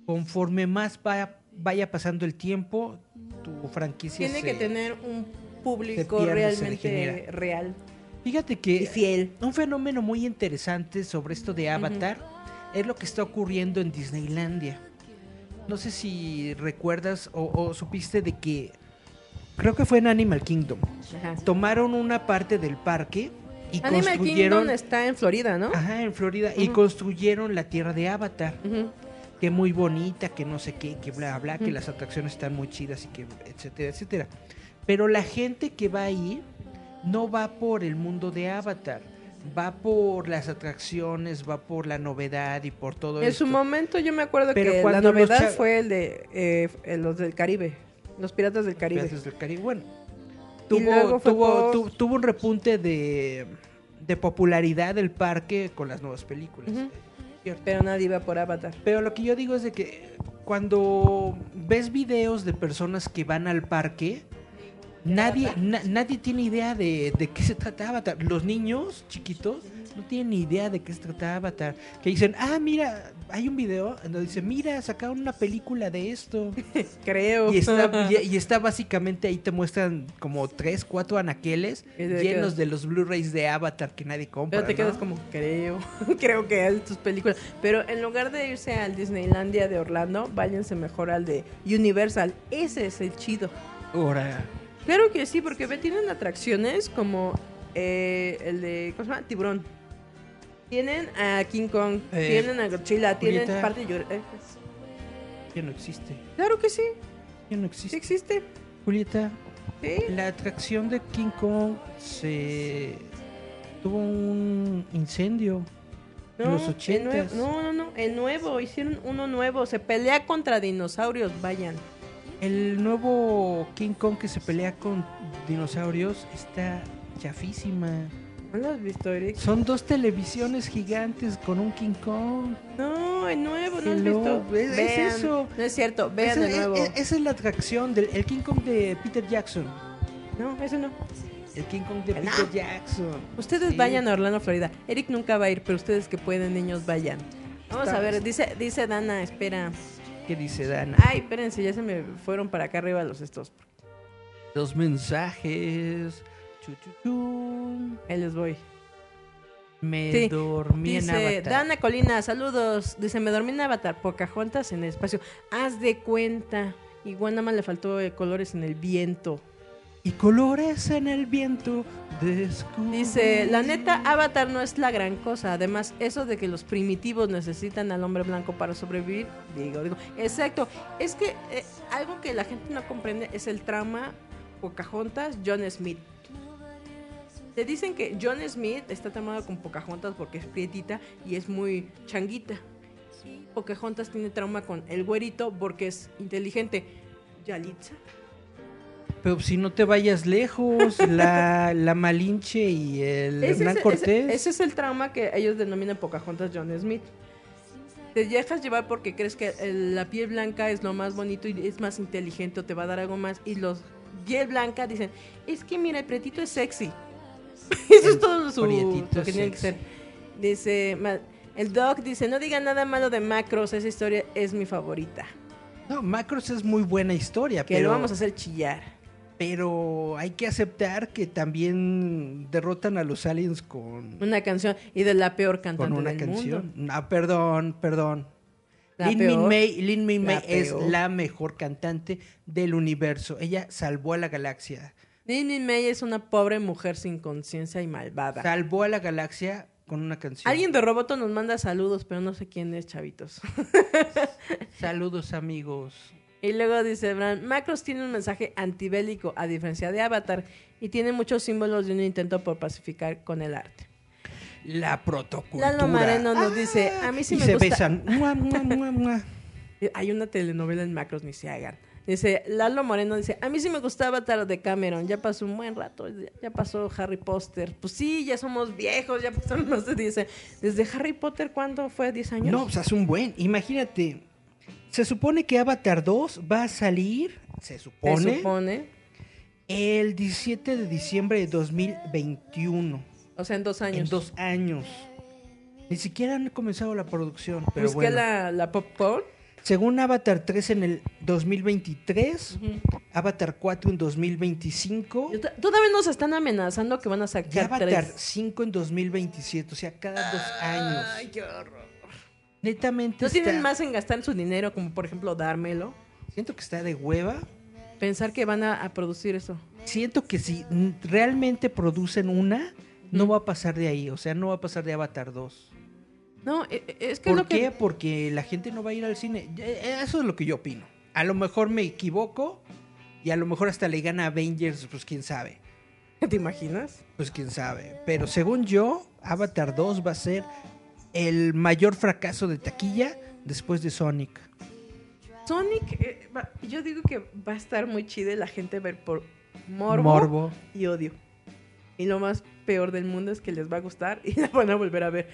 Conforme más vaya, vaya pasando el tiempo, tu franquicia Tiene se- que tener un público pierde, realmente real Fíjate y que fiel. un fenómeno muy interesante sobre esto de Avatar es lo que está ocurriendo en Disneylandia. No sé si recuerdas o, o supiste de que creo que fue en Animal Kingdom. Ajá. Tomaron una parte del parque y Animal construyeron Kingdom está en Florida, ¿no? Ajá, en Florida y construyeron la tierra de Avatar, Ujú. que muy bonita, que no sé qué, que bla bla, que las atracciones están muy chidas y que etcétera, etcétera. Pero la gente que va ahí no va por el mundo de Avatar, va por las atracciones, va por la novedad y por todo En esto. su momento yo me acuerdo Pero que la novedad fue el de eh, los del Caribe, los piratas del Caribe. Piratas del Caribe. Bueno, tuvo, tuvo, por- tuvo un repunte de, de popularidad del parque con las nuevas películas. Pero nadie iba por Avatar. Pero lo que yo digo es de que cuando ves videos de personas que van al parque, nadie, na- nadie tiene idea de, de qué se trata Avatar. Los niños chiquitos no tienen ni idea de qué se trata Avatar. Que dicen, ah, mira, hay un video donde dice, mira, sacaron una película de esto. Creo. Y está, y, y está básicamente ahí te muestran como tres, cuatro anaqueles llenos de los Blu-rays de Avatar que nadie compra. Pero te quedas ¿no? como, creo, creo que es tus películas. Pero en lugar de irse al Disneylandia de Orlando, váyanse mejor al de Universal. Ese es el chido. Ahora, Claro que sí, porque ve, tienen atracciones como eh, el de, ¿cómo se llama? Tiburón. Tienen a King Kong, Eh, tienen a Godzilla, tienen Julieta. parte de... eh, ya no existe. claro que sí, Ya no sí existe. existe. Julieta, Sí. la atracción de King Kong se tuvo un incendio en los el ochentas. nuevo- no, no, no, el nuevo, hicieron uno nuevo, se pelea contra dinosaurios, vayan. El nuevo King Kong que se pelea con dinosaurios está chafísima. ¿No lo has visto, Eric? Son dos televisiones gigantes con un King Kong. No, el nuevo, ¿no has visto? es- es Vean. eso. No es cierto, vean Esa- el nuevo. esa es la atracción del el King Kong de Peter Jackson. No, ese no. El King Kong de No. Peter Jackson. Ustedes Sí. vayan a Orlando, Florida. Eric nunca va a ir, pero ustedes que pueden, niños, vayan. Vamos a ver, dice, dice Dana, espera. ¿Qué dice Dana? Ay, espérense, ya se me fueron para acá arriba los estos. Los mensajes. Chu, chu, chu. Ahí les voy. Me Sí, dormí en Dice Avatar. Dana Colina, saludos. Dice, me dormí en Avatar, Pocahontas en el espacio. Haz de cuenta. Igual nada más le faltó eh, colores en el viento. Y colores en el viento. descubrí. Dice, la neta, Avatar no es la gran cosa. Además, eso de que los primitivos necesitan al hombre blanco para sobrevivir, digo, digo. Exacto. Es que eh, algo que la gente no comprende es el trauma Pocahontas, John Smith. Te dicen que John Smith está tramado con Pocahontas porque es prietita y es muy changuita. Pocahontas tiene trauma con el güerito porque es inteligente. Yalitza. Pero si no te vayas lejos, la, la Malinche y el Ese Hernán es, Cortés. ese- ese es el trauma que ellos denominan Pocahontas John Smith. te dejas llevar porque crees que el- la piel blanca es lo más bonito y es más inteligente o te va a dar algo más. Y los piel blanca dicen, es que mira, el pretito es sexy. Eso es todo su, lo que tiene que ser. Dice, el doc dice, no digan nada malo de Macros, esa historia es mi favorita. No, Macros es muy buena historia, Que pero, lo vamos a hacer chillar. Pero hay que aceptar que también derrotan a los aliens con, Una canción y de la peor cantante con una del canción. mundo. Ah, perdón, perdón. La Lin Min. May, Lin Min La May es peor. la mejor cantante del universo. Ella salvó a la galaxia. Nini May es una pobre mujer sin conciencia y malvada. Salvó a la galaxia con una canción. Alguien de Roboto nos manda saludos, pero no sé quién es, chavitos. Saludos, amigos. Y luego dice Bran, Macros tiene un mensaje antibélico, a diferencia de Avatar, y tiene muchos símbolos de un intento por pacificar con el arte. La protocultura. Lalo Moreno nos dice, a mí sí y me se gusta... besan. Mua, mua, mua. Hay una telenovela en Macros, ni se hagan. Dice, Lalo Moreno dice, a mí sí me gusta Avatar de Cameron, ya pasó un buen rato, ya- ya pasó Harry Potter. Pues sí, ya somos viejos, ya pasaron más de 10 años. ¿Desde Harry Potter cuándo fue? ¿10 años? No, pues hace un buen. Imagínate. Se supone que Avatar 2 va a salir, se Se supone, supone. el 17 de diciembre de 2021. O sea, en dos años. En dos años. Ni siquiera han comenzado la producción. Pero Busqué bueno. la, la popcorn. Según Avatar 3 en el 2023, Avatar 4 en 2025 Yo ta- Todavía nos están amenazando que van a y sacar Avatar tres. 5 en 2027. O sea, cada dos años. Ay, qué horror. Netamente ¿No está- tienen más en gastar su dinero, como por ejemplo dármelo? Siento que está de hueva. Pensar que van a, a producir eso. Siento que si realmente producen una, no va a pasar de ahí. O sea, no va a pasar de Avatar 2. No, e- e- es que es ¿Por lo qué? que... Porque la gente no va a ir al cine. Eh, Eso es lo que yo opino. A lo mejor me equivoco y a lo mejor hasta le gana Avengers, pues quién sabe. ¿Te imaginas? Pues quién sabe. Pero según yo, Avatar 2 va a ser el mayor fracaso de taquilla después de Sonic. Sonic, eh, va- yo digo que va a estar muy chido la gente ver por morbo, Morbo. y odio. Y lo más peor del mundo es que les va a gustar y la van a volver a ver.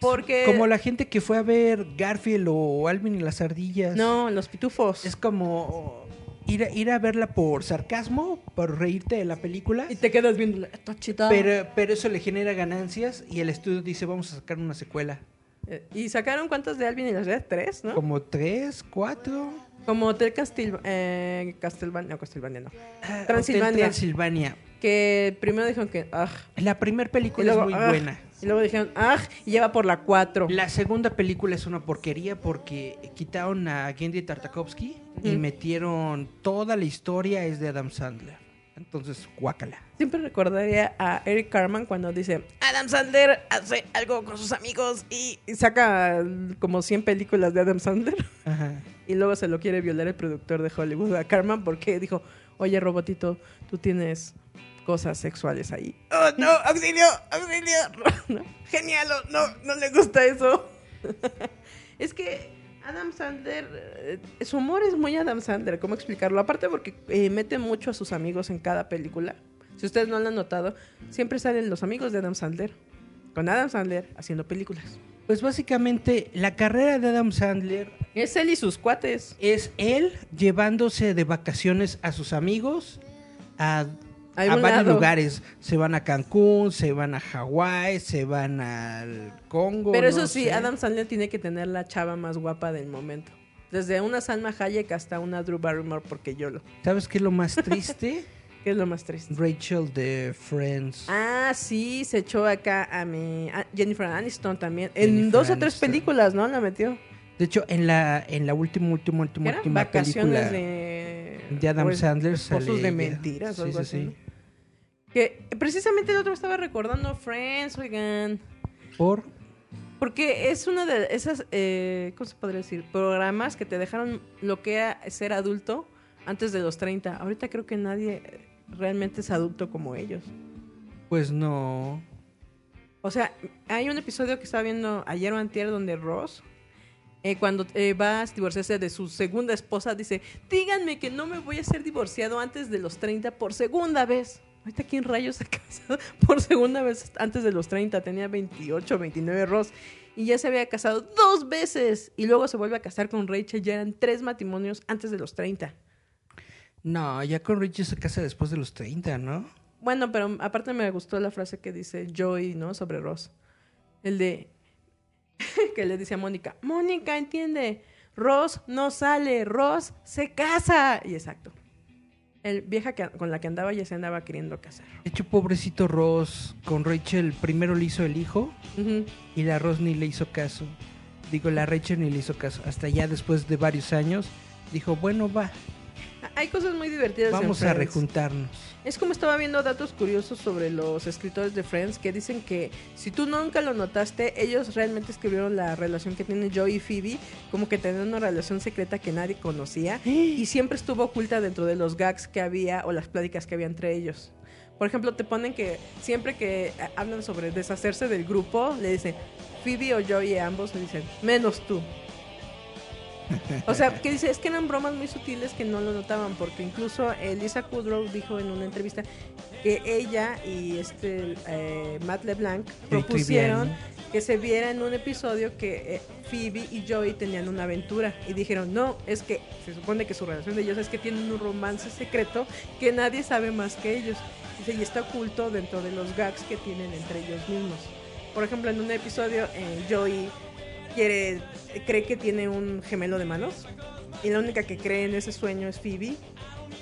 Porque... Como la gente que fue a ver Garfield o Alvin y las ardillas. No, los pitufos. Es como ir a, ir a verla por sarcasmo, por reírte de la película. Y te quedas viendo, está chida. Pero, pero eso le genera ganancias y el estudio dice vamos a sacar una secuela. Eh, ¿Y sacaron cuántas de Alvin y las Red? ¿Tres, no? Como tres, cuatro. Como Hotel Castil... Eh, Castelvania, no, Castelvania no. Ah, Transilvania. Hotel Transilvania. Que primero dijeron que... Ah, La primera película luego, es muy "Ah", buena. Y luego dijeron, ah, y ya va por la cuatro. La segunda película es una porquería porque quitaron a Gendy Tartakovsky y metieron toda la historia es de Adam Sandler. Entonces, guácala. Siempre recordaría a Eric Carman cuando dice, Adam Sandler hace algo con sus amigos y, y saca como 100 películas de Adam Sandler. Ajá. Y luego se lo quiere violar el productor de Hollywood a Carman porque dijo, oye, robotito, tú tienes cosas sexuales ahí. ¡Oh, no! ¡Auxilio! ¡Auxilio! ¿No? ¡Genial! No, no le gusta eso. es que Adam Sandler, eh, su humor es muy Adam Sandler, ¿cómo explicarlo? Aparte porque eh, mete mucho a sus amigos en cada película. Si ustedes no lo han notado, siempre salen los amigos de Adam Sandler, con Adam Sandler haciendo películas. Pues básicamente la carrera de Adam Sandler Es él y sus cuates. es él llevándose de vacaciones a sus amigos a, A varios lado. lugares. Se van a Cancún, se van a Hawái, se van al Congo. Pero eso no sí, sé. Adam Sandler tiene que tener la chava más guapa del momento. Desde una Salma Hayek hasta una Drew Barrymore porque yo lo. ¿Sabes qué es lo más triste? ¿Qué es lo más triste? Rachel de Friends. Ah, sí, se echó acá a mi a Jennifer Aniston también. En dos o tres películas, ¿no? La metió. De hecho, en la, en la última, última, ¿Qué última, última película de... de Adam o es- Sandler sale de mentiras o Sí, algo sí, así. sí. ¿no? Que precisamente el otro estaba recordando Friends, oigan. Por Porque es una de esas, eh, ¿cómo se podría decir? Programas que te dejaron lo que era ser adulto antes de los 30. Ahorita creo que nadie realmente es adulto como ellos. pues no. O sea, hay un episodio que estaba viendo ayer o antier donde Ross, eh, cuando eh, va a divorciarse de su segunda esposa, dice, díganme que no me voy a ser divorciado antes de los 30 por segunda vez. Ahorita, ¿quién rayos se casa por segunda vez antes de los 30? Tenía 28, 29 Ross. y ya se había casado dos veces y luego se vuelve a casar con Rachel. Ya eran tres matrimonios antes de los 30. No, ya con Richie se casa después de los 30, ¿no? Bueno, pero aparte me gustó la frase que dice Joey, ¿no? Sobre Ross. El de que le dice a Mónica, Mónica, entiende, Ross no sale, Ross se casa. Y exacto. El vieja que, con la que andaba ya se andaba queriendo casar. De hecho, pobrecito Ross, con Rachel primero le hizo el hijo y la Ross ni le hizo caso. Digo, la Rachel ni le hizo caso. Hasta ya después de varios años dijo, bueno, va, Hay cosas muy divertidas. en vamos a rejuntarnos. Es como estaba viendo datos curiosos sobre los escritores de Friends que dicen que si tú nunca lo notaste, ellos realmente escribieron la relación que tienen Joey y Phoebe como que tenían una relación secreta que nadie conocía y siempre estuvo oculta dentro de los gags que había o las pláticas que había entre ellos. Por ejemplo, te ponen que siempre que eh, hablan sobre deshacerse del grupo, le dicen Phoebe o Joey, ambos le dicen menos tú. O sea, que dice, es que eran bromas muy sutiles que no lo notaban, porque incluso Elisa Kudrow dijo en una entrevista que ella y este eh, Matt LeBlanc propusieron que se viera en un episodio que eh, Phoebe y Joey tenían una aventura y dijeron, no, es que se supone que su relación de ellos es que tienen un romance secreto que nadie sabe más que ellos. Dice, y está oculto dentro de los gags que tienen entre ellos mismos. Por ejemplo, en un episodio, eh, Joey quiere, cree que tiene un gemelo de manos y la única que cree en ese sueño es Phoebe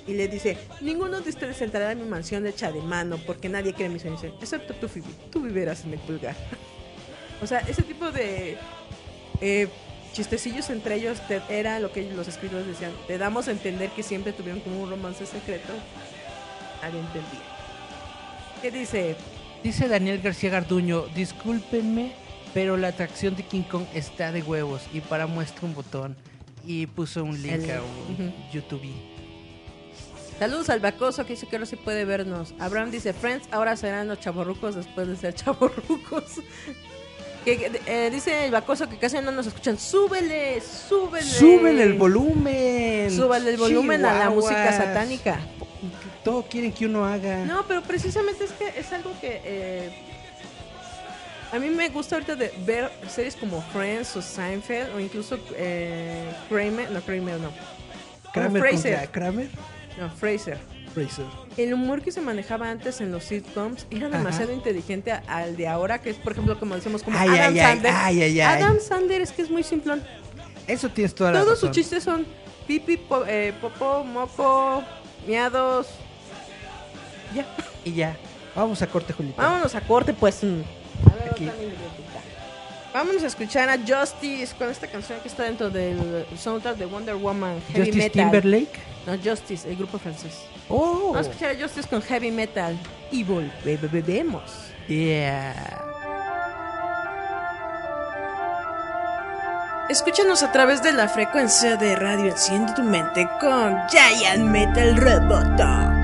y le dice, ninguno de ustedes entrará en mi mansión hecha de mano porque nadie quiere mi sueño, Dice, excepto tú Phoebe, tú vivirás en el pulgar. o sea, ese tipo de eh, chistecillos entre ellos te- era lo que los escritores decían, te damos a entender que siempre tuvieron como un romance secreto, nadie entendía. ¿Qué dice? Dice Daniel García Garduño, discúlpenme, pero la atracción de King Kong está de huevos y para muestra un botón. Y puso un link El- a un. YouTube. Saludos al Bacoso que dice que ahora sí puede vernos. Abraham dice, Friends ahora serán los chavorrucos después de ser chavorrucos. Que, eh, dice el Bacoso que casi no nos escuchan. Súbele, súbele. ¡Súbele el volumen! Súbele el volumen a la música satánica. Todo quieren que uno haga. No, pero precisamente es que es algo que eh, a mí me gusta ahorita de ver series como Friends o Seinfeld o incluso eh, Kramer, no Kramer no, Kramer Fraser, Kra- Kramer. no Fraser. Fraser. El humor que se manejaba antes en los sitcoms era Ajá. demasiado inteligente al de ahora, que es por ejemplo como decimos como Ay, Adam ay, Sandler. ay. Adam Sandler es que es muy simplón. Eso tienes toda la Todos sus chistes son pipi, po- eh, popó, moco, miados. Ya. Y ya. Vamos a corte, Julita. Vámonos a corte, pues. Aquí. Vámonos a escuchar a Justice con esta canción que está dentro del soundtrack de Wonder Woman Heavy Justice Metal. Timberlake. No, Justice, el grupo francés. Oh. Vamos a escuchar a Justice con Heavy Metal y volvemos. Yeah. Escúchanos a través de la frecuencia de radio Enciende tu mente con Giant Metal Roboto.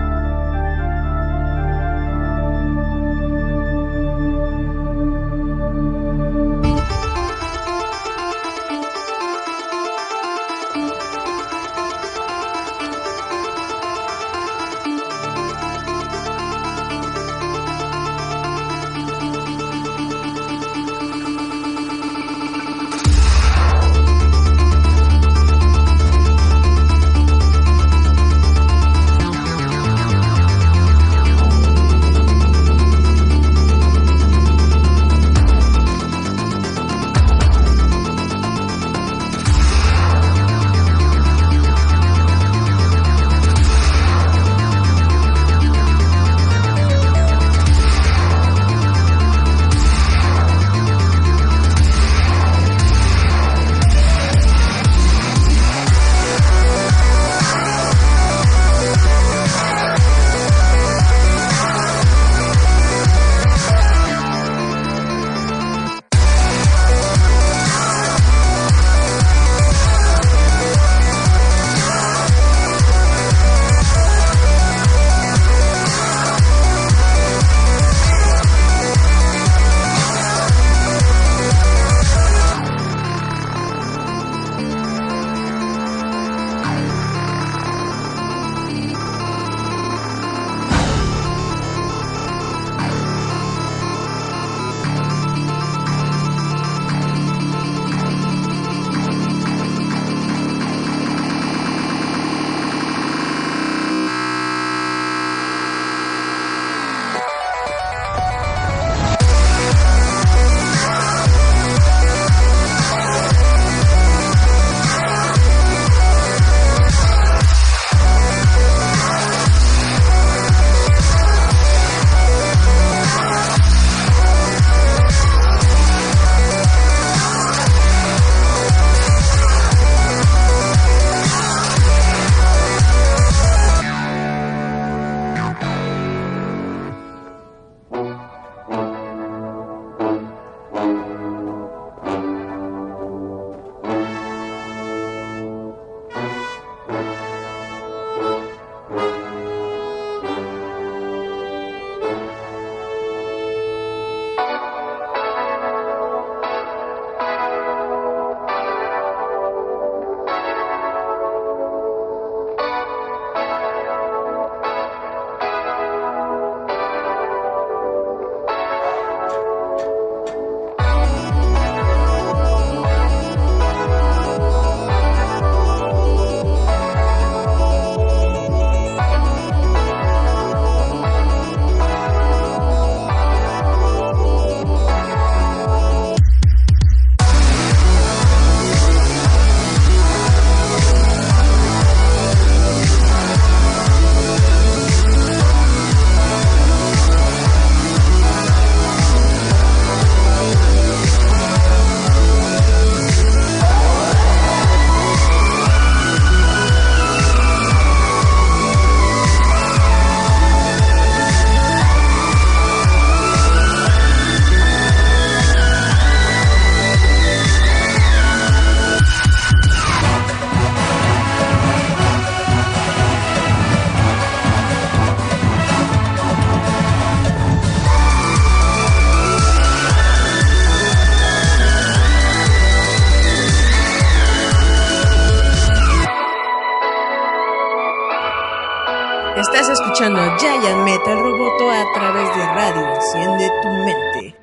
Metal Roboto a través de Radio Enciende tu mente.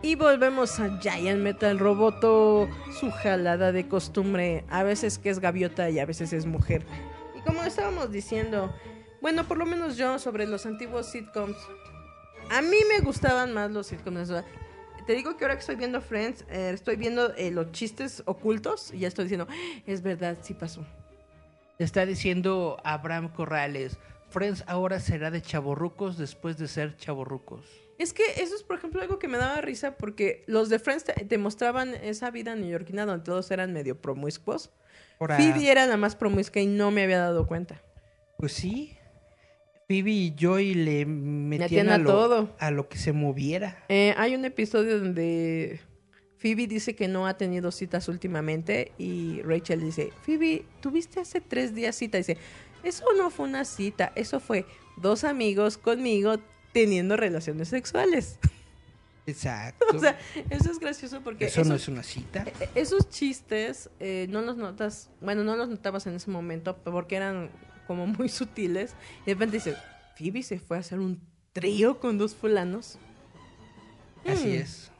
Y volvemos a Giant Metal Roboto, su jalada de costumbre, a veces que es gaviota y a veces es mujer. Y como estábamos diciendo, bueno, por lo menos yo sobre los antiguos sitcoms, a mí me gustaban más los sitcoms. Te digo que ahora que estoy viendo Friends, eh, estoy viendo eh, los chistes ocultos y ya estoy diciendo, "Ah, es verdad, sí pasó. Está diciendo Abraham Corrales. Friends ahora será de chaborrucos después de ser chaborrucos. Es que eso es, por ejemplo, algo que me daba risa porque los de Friends te, te mostraban esa vida neoyorquina donde todos eran medio promiscuos. Ahora, Phoebe era la más promiscua y no me había dado cuenta. Pues sí. Phoebe y Joy le metían a, a lo, todo. a lo que se moviera. Eh, hay un episodio donde Phoebe dice que no ha tenido citas últimamente y Rachel dice, Phoebe, tuviste hace tres días cita. dice, eso no fue una cita, eso fue dos amigos conmigo teniendo relaciones sexuales. Exacto. o sea, eso es gracioso porque Eso no es una cita. Eh, Esos chistes eh, no los notas, bueno, no los notabas en ese momento porque eran como muy sutiles. Y de repente dice, Phoebe se fue a hacer un trío con dos fulanos. Así Mm. es.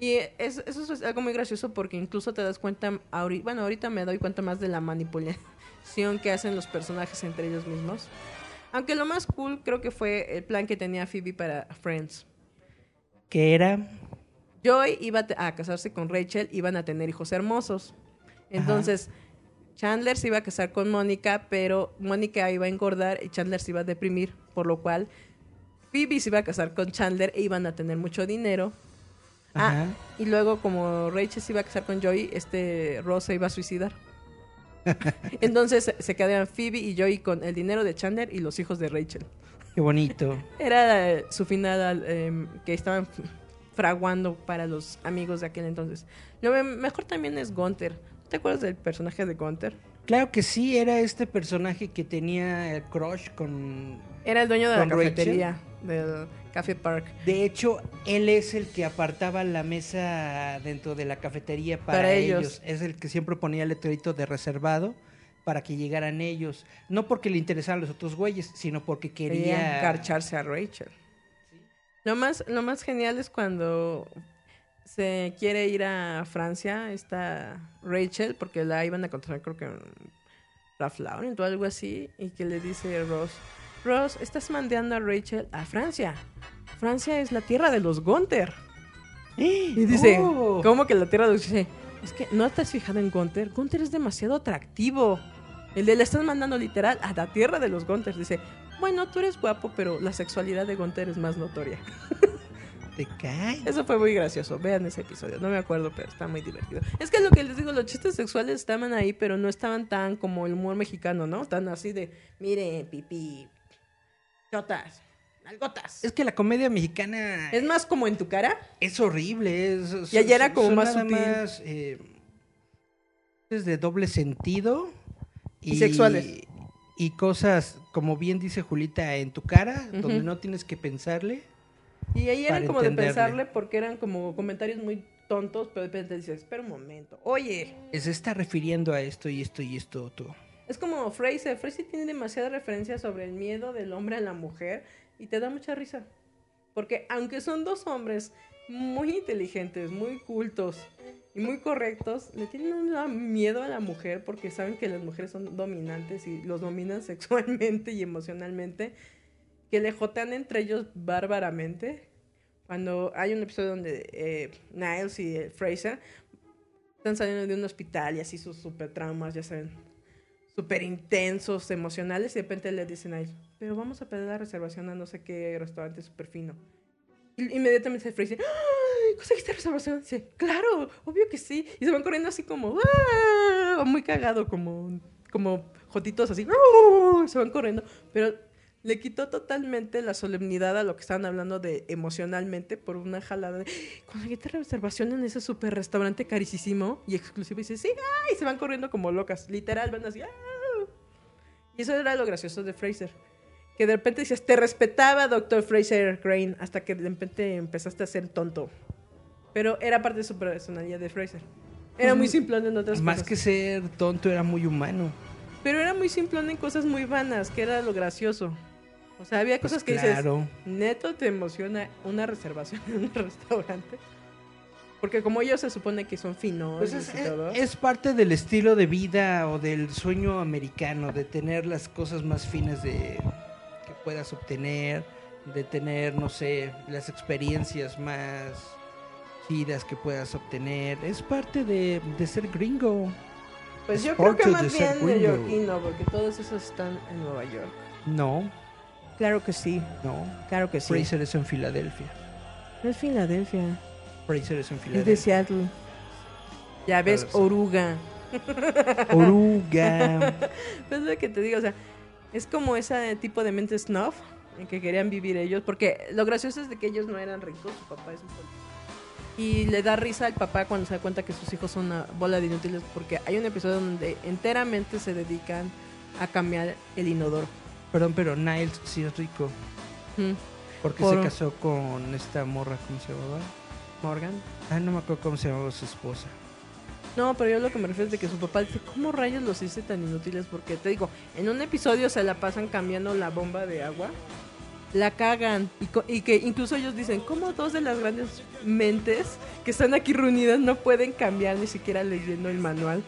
Y es- eso es algo muy gracioso porque incluso te das cuenta, ahori- bueno, ahorita me doy cuenta más de la manipulación que hacen los personajes entre ellos mismos. Aunque lo más cool creo que fue el plan que tenía Phoebe para Friends. Que era Joy iba a casarse con Rachel, iban a tener hijos hermosos. Entonces, Chandler se iba a casar con Mónica, pero Mónica iba a engordar y Chandler se iba a deprimir, por lo cual Phoebe se iba a casar con Chandler e iban a tener mucho dinero. Ah, y luego como Rachel se iba a casar con Joy, este Ross se iba a suicidar. Entonces se- quedaban Phoebe y Joy con el dinero de Chandler y los hijos de Rachel. Qué bonito. Era eh, su final eh, que estaban fraguando para los amigos de aquel entonces. Lo me- mejor también es Gunther. ¿Te acuerdas del personaje de Gunther? Claro que sí, era este personaje que tenía el crush con... Era el dueño de la cafetería del Café Park. De hecho, él es el que apartaba la mesa dentro de la cafetería para, Para ellos. ellos. Es el que siempre ponía el letrerito de reservado para que llegaran ellos. No porque le interesaban los otros güeyes, sino porque Quería quería... encarcharse a Rachel. Lo más, lo más genial es cuando se quiere ir a Francia, está Rachel, porque la iban a contratar creo que en Ralph Lauren o algo así, y que le dice Ross, Ross, estás mandando a Rachel a Francia. Francia es la tierra de los Gunther. Y dice, Oh. ¿cómo que la tierra de los dice, Es que no has fijado en Gunther. Gunther es demasiado atractivo. El de le estás mandando literal a la tierra de los Gunther. Dice, bueno, tú eres guapo, pero la sexualidad de Gunther es más notoria. Te cae. Eso fue muy gracioso. Vean ese episodio. No me acuerdo, pero está muy divertido. Es que lo que les digo, los chistes sexuales estaban ahí, pero no estaban tan como el humor mexicano, ¿no? Tan así de, mire, pipí, chotas, algotas. Es que la comedia mexicana Es más como en tu cara. es horrible. Es, Y allá era como son más nada sutil. más, eh, es de doble sentido. Y sexuales. Y cosas, como bien dice Julita, en tu cara, donde no tienes que pensarle. Y ahí eran como de entenderle. pensarle porque eran como comentarios muy tontos, pero de repente dices, espera un momento. Oye, Se está refiriendo a esto y esto y esto otro. es como Fraser. Fraser tiene demasiada referencia sobre el miedo del hombre a la mujer y te da mucha risa. Porque aunque son dos hombres muy inteligentes, muy cultos y muy correctos, le tienen un miedo a la mujer porque saben que las mujeres son dominantes y los dominan sexualmente y emocionalmente, que le jotean entre ellos bárbaramente. Cuando hay un episodio donde eh, Niles y eh, Fraser están saliendo de un hospital y así sus super traumas, ya saben, súper intensos, emocionales, y de repente le dicen a él, pero vamos a pedir la reservación a no sé qué restaurante súper fino. Y inmediatamente se Fraser, ¡ay! ¿Conseguiste reservación? Dice, claro, obvio que sí. Y se van corriendo así como, ¡ah! Muy cagado, como, como jotitos así, ¡ah! se van corriendo. Pero le quitó totalmente la solemnidad a lo que estaban hablando de emocionalmente por una jalada de, conseguiste reservación en ese super restaurante carísimo y exclusivo. Y dice, sí, ¡ay! Y se van corriendo como locas. Literal, van así, ¡ah! Y eso era lo gracioso de Fraser. Que de repente dices, te respetaba, Dr. Fraser Crane, hasta que de repente empezaste a ser tonto. Pero era parte de su personalidad de Fraser. Era muy simplón en otras Más cosas. que ser tonto, era muy humano. Pero era muy simplón en cosas muy vanas, que era lo gracioso. O sea, había Pues cosas que claro. dices, neto te emociona una reservación en un restaurante. Porque como ellos se supone que son finos Pues es, y es- todo. es parte del estilo de vida o del sueño americano, de tener las cosas más finas de que puedas obtener, de tener, no sé, las experiencias más chidas que puedas obtener. Es parte de, de ser gringo. pues es yo creo que más bien neoyorquino, porque todos esos están en Nueva York. No, Claro que sí, no. claro que sí. Fraser es en Filadelfia. No es Filadelfia, Fraser es en es de Filadelfia. Seattle. Ya ves, Claro, sí. oruga. Oruga. Pues lo que te digo, o sea, es como ese tipo de mente snuff en que querían vivir ellos, porque lo gracioso es de que ellos no eran ricos, su papá es un político. Y le da risa al papá cuando se da cuenta que sus hijos son una bola de inútiles, porque hay un episodio donde enteramente se dedican a cambiar el inodoro. Perdón, pero Niles sí es rico. Mm. Porque Por- se casó con esta morra, ¿cómo se llamaba? Morgan. Ah, no me acuerdo cómo se llamaba su esposa. No, pero yo lo que me refiero es de que su papá dice, ¿cómo rayos los hice tan inútiles? Porque te digo, en un episodio se la pasan cambiando la bomba de agua, la cagan, y, co- y que incluso ellos dicen, ¿cómo dos de las grandes mentes que están aquí reunidas no pueden cambiar ni siquiera leyendo el manual?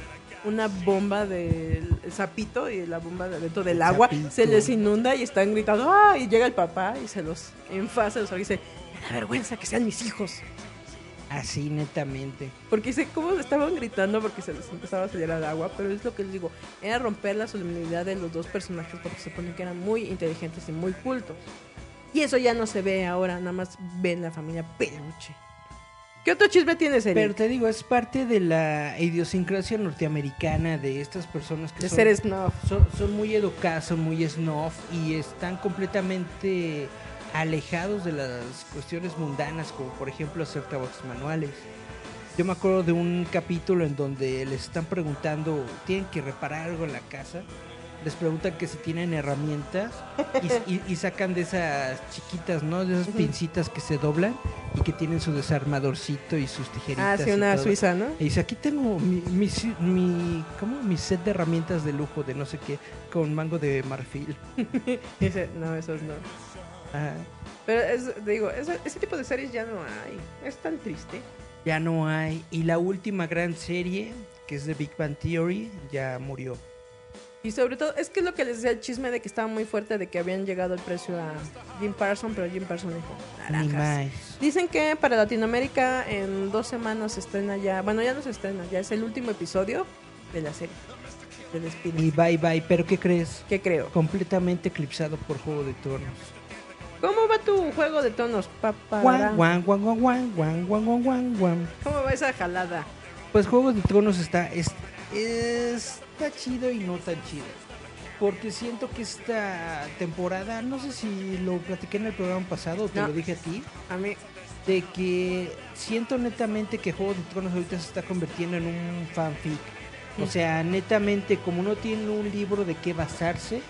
Una bomba del sapito y la bomba de dentro del El agua se les inunda y están gritando, ¡ah! Y llega el papá y se los enfasa, los dice, me da vergüenza que sean mis hijos. Así, netamente. Porque sé cómo estaban gritando porque se les empezaba a salir al agua, pero es lo que les digo, era romper la solemnidad de los dos personajes porque se supone que eran muy inteligentes y muy cultos. Y eso ya no se ve ahora, nada más ven la familia peluche. ¿Qué otro chisme tienes, Eric? Pero te digo, es parte de la idiosincrasia norteamericana de estas personas que de son, ser snuff. son, son muy educados, son muy snuff y están completamente alejados de las cuestiones mundanas, como por ejemplo hacer trabajos manuales. Yo me acuerdo de un capítulo en donde les están preguntando, tienen que reparar algo en la casa. Les preguntan que si tienen herramientas y, y- y sacan de esas chiquitas, ¿no? De esas pincitas que se doblan y que tienen su desarmadorcito y sus tijeritas. Ah, sí, y una todo. suiza, ¿no? Y dice, aquí tengo mi, mi, mi- ¿cómo? mi set de herramientas de lujo de no sé qué, con mango de marfil. Dice, no, esos no. Ajá. Pero es, digo, ese, ese tipo de series ya no hay. Es tan triste. Ya no hay. Y la última gran serie, que es de Big Bang Theory, ya murió. Y sobre todo, es que es lo que les decía el chisme de que estaba muy fuerte de que habían llegado el precio a Jim Parson, pero Jim Parson dijo, naranjas. Dicen que para Latinoamérica en dos semanas se estrena ya, bueno, ya no se estrena, ya es el último episodio de la serie. Del spin y bye bye, pero ¿qué crees? ¿Qué creo? Completamente eclipsado por Juego de Tronos. ¿Cómo va tu juego de tonos, papá? Guan, guan, guan, guan, guan, guan, guan, guan, ¿Cómo va esa jalada? Pues Juego de Tronos está. Es está chido y no tan chido. Porque siento que esta temporada, no sé si lo platiqué en el programa pasado o te No. lo dije a ti, A mí, de que siento netamente que Juego de Tronos ahorita se está convirtiendo en un fanfic. O sea, netamente, como no tienen un libro de qué basarse,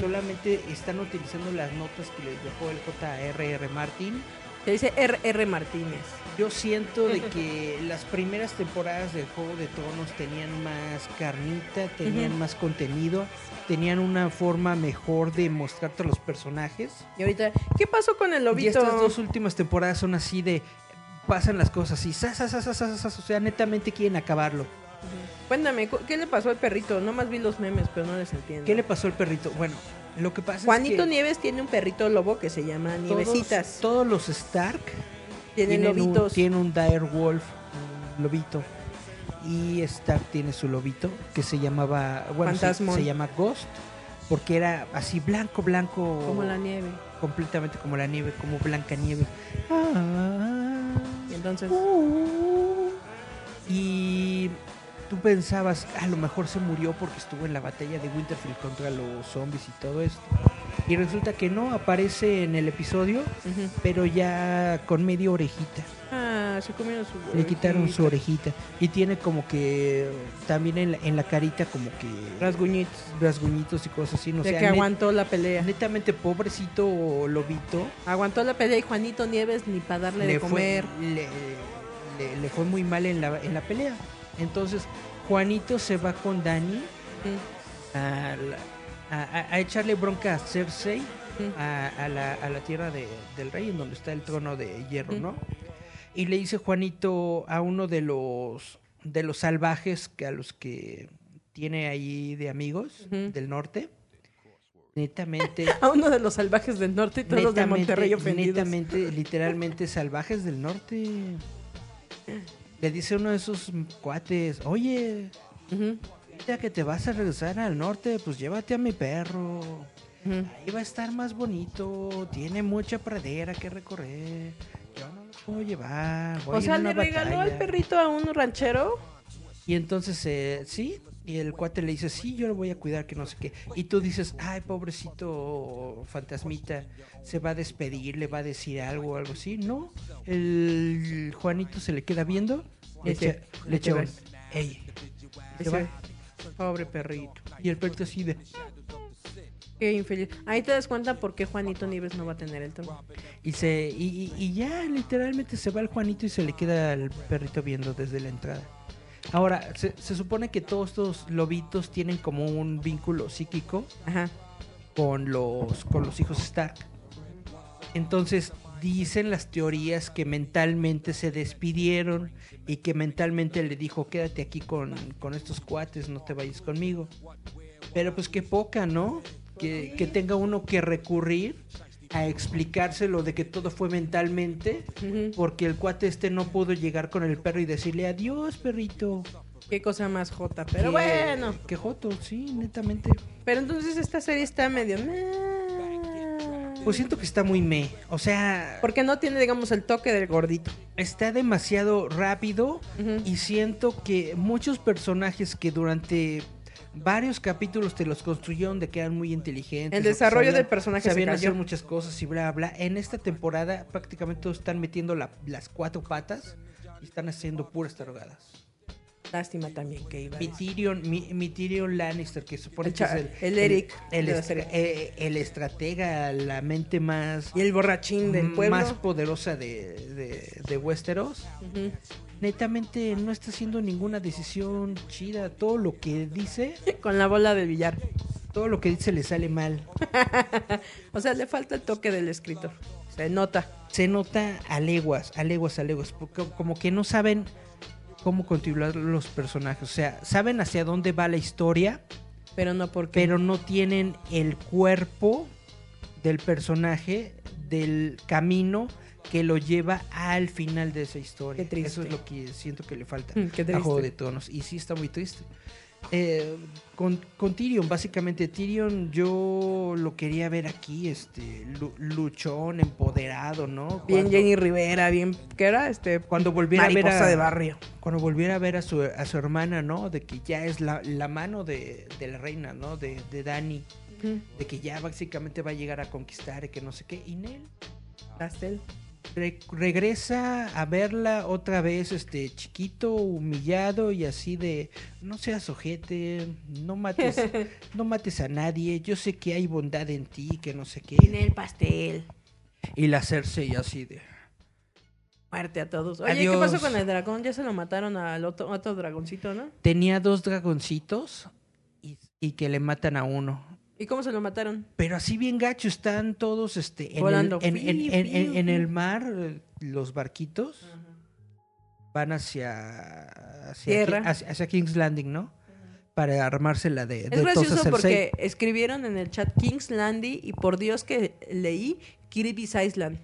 solamente están utilizando las notas que les dejó el J.R.R. Martin. Se dice R.R. Martínez. Yo siento de que las primeras temporadas de Juego de Tronos tenían más carnita, tenían más contenido, tenían una forma mejor de mostrarte a los personajes. Y ahorita, ¿qué pasó con el Y lobito? estas dos últimas temporadas son así de pasan las cosas así, zas, zas, zas, zas, zas, zas, o sea, netamente quieren acabarlo. Cuéntame, cu- ¿qué le pasó al perrito? No más vi los memes, pero no les entiendo. ¿Qué le pasó al perrito? Bueno, lo que pasa Juanito es que Nieves tiene un perrito lobo que se llama todos, Nievecitas. todos los Stark Tienen tienen un, lobitos. tienen un direwolf, un lobito. Y Stark tiene su lobito que se llamaba, bueno, se, llama Ghost, porque era así blanco, blanco, Como la nieve. completamente como la nieve, como blanca nieve. Ah, Y entonces, uh. Y tú pensabas, a lo mejor se murió porque estuvo en la batalla de Winterfell contra los zombies y todo esto. Y resulta que no, aparece en el episodio, pero ya con media orejita. ah, se comieron su. Le quitaron su orejita. orejita. Y tiene como que también en la, en la carita como que Rasguñitos. rasguñitos y cosas así. No de que aguantó la pelea. netamente pobrecito lobito. Aguantó la pelea y Juanito Nieves ni para darle de fue, comer. le, le- le fue muy mal en la, en la pelea. Entonces, Juanito se va con Dani a, a- echarle bronca a Cersei a, la, a la tierra de- del rey, en donde está el trono de hierro. ¿no? Y le dice Juanito a uno de los de los salvajes que a los que tiene ahí de amigos del norte. Netamente, A uno de los salvajes del norte y todos los de Monterrey ofendidos. netamente, literalmente salvajes del norte. Le dice uno de esos cuates, oye, Ujú, ya que te vas a regresar al norte, pues llévate a mi perro. Ahí va a estar más bonito, tiene mucha pradera que recorrer. Yo no lo puedo llevar. voy O sea, le regaló batalla". al perrito a un ranchero. Y entonces, eh, sí, y el cuate le dice, sí, yo lo voy a cuidar, que no sé qué. Y tú dices, ay, pobrecito fantasmita, se va a despedir, le va a decir algo o algo así. No, el Juanito se le queda viendo, le echa, le echa ey. se va. Pobre perrito. Y el perrito así de, Qué infeliz. Ahí te das cuenta por qué Juanito Nieves no va a tener el trono. y se, y, y- ya literalmente se va el Juanito y se le queda al perrito viendo desde la entrada. Ahora, se, se supone que todos estos lobitos tienen como un vínculo psíquico Ajá. con los con los hijos Stark. Entonces dicen las teorías que mentalmente se despidieron y que mentalmente le dijo quédate aquí con, con estos cuates, no te vayas conmigo. Pero pues qué poca, ¿no? Que, que tenga uno que recurrir a explicárselo de que todo fue mentalmente porque el cuate este no pudo llegar con el perro y decirle adiós perrito. Qué cosa más jota. Pero Que- bueno. Que joto, sí, netamente. Pero entonces esta serie está medio. Pues siento que está muy me. O sea, Porque no tiene, digamos, el toque del gordito. está demasiado rápido y siento que muchos personajes que durante varios capítulos te los construyeron de que eran muy inteligentes. El desarrollo sabían- del personaje se sabían cayó. hacer muchas cosas y bla bla. En esta temporada prácticamente todos están metiendo la- las cuatro patas y están haciendo puras tarugadas. Lástima también que iba. Mi. Tyrion, mi, mi Tyrion Lannister, que supone El que es el, el Eric el, de la estra- eh, el estratega, la mente más, Y el borrachín del pueblo. más poderosa de, de, de Westeros. Ujú. Netamente no está haciendo ninguna decisión chida. Todo lo que dice, Con la bola del billar. todo lo que dice le sale mal. O sea, le falta el toque del escritor. Se nota. Se nota a leguas, a leguas, a leguas. Porque como que no saben cómo continuar los personajes. O sea, saben hacia dónde va la historia, Pero no porque. pero no tienen el cuerpo del personaje, del camino que lo lleva al final de esa historia. Qué triste. Eso es lo que siento que le falta Mm, qué a triste. Juego de Tronos. Y sí está muy triste. Eh, con, con Tyrion, básicamente, Tyrion yo lo quería ver aquí, este, lu- luchón, empoderado, ¿no? Bien Jenny Rivera, bien. ¿Qué era? Este. Cuando volviera a ver a, de barrio. cuando volviera a ver a su, a su hermana, ¿no? De que ya es la, la mano de, de la reina, ¿no? De, de Dani. De que ya básicamente va a llegar a conquistar y que no sé qué. Y Nel Pastel. Re- regresa a verla otra vez, este, chiquito, humillado y así de, no seas ojete, no mates, no mates a nadie, yo sé que hay bondad en ti, que no sé qué. Tiene el pastel. Y la Cersei así de, Muerte a todos. Oye, Adiós. ¿qué pasó con el dragón? Ya se lo mataron al otro, otro dragoncito, ¿no? tenía dos dragoncitos y, y que le matan a uno. ¿Y cómo se lo mataron? Pero así bien gacho, están todos este, en, Volando. el, en, el mar, eh, los barquitos van hacia, hacia, Tierra. Ki- hacia, hacia King's Landing, ¿no? Para armársela de, de Es gracioso porque escribieron en el chat King's Landing y por Dios que leí Kirby's Island.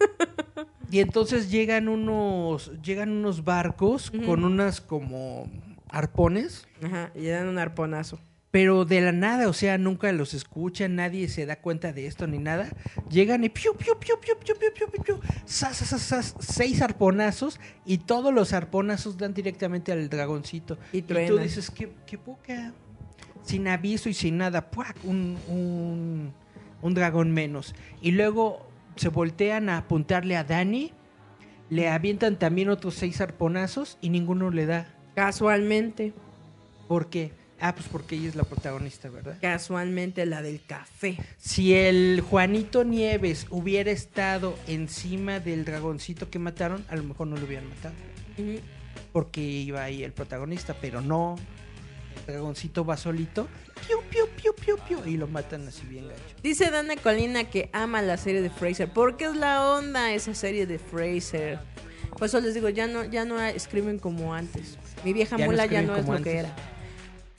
Y entonces llegan unos, llegan unos barcos con unas como arpones, Ajá, y le dan un arponazo. Pero de la nada, o sea, nunca los escuchan, nadie se da cuenta de esto ni nada. Llegan y piu, piu, piu, piu, piu, piu, piu, piu, piu, zas, zas, zas, seis arponazos y todos los arponazos dan directamente al dragoncito. Y tú truenan. dices, qué, qué poca. Sin aviso y sin nada, ¡puac! Un, un, un dragón menos. Y luego se voltean a apuntarle a Dani, le avientan también otros seis arponazos y ninguno le da. Casualmente, ¿Por qué? Ah, pues porque ella es la protagonista, ¿verdad? casualmente la del café. Si el Juanito Nieves hubiera estado encima del dragoncito que mataron, a lo mejor no lo hubieran matado. Porque iba ahí el protagonista, pero no. El dragoncito va solito, piu, piu, piu, piu, piu, y lo matan así bien gacho. Dice Dana Colina que ama la serie de Fraser. Porque es la onda esa serie de Fraser. Por eso les digo, ya no, ya no escriben como antes. Mi vieja Ya no mula ya no es lo que era.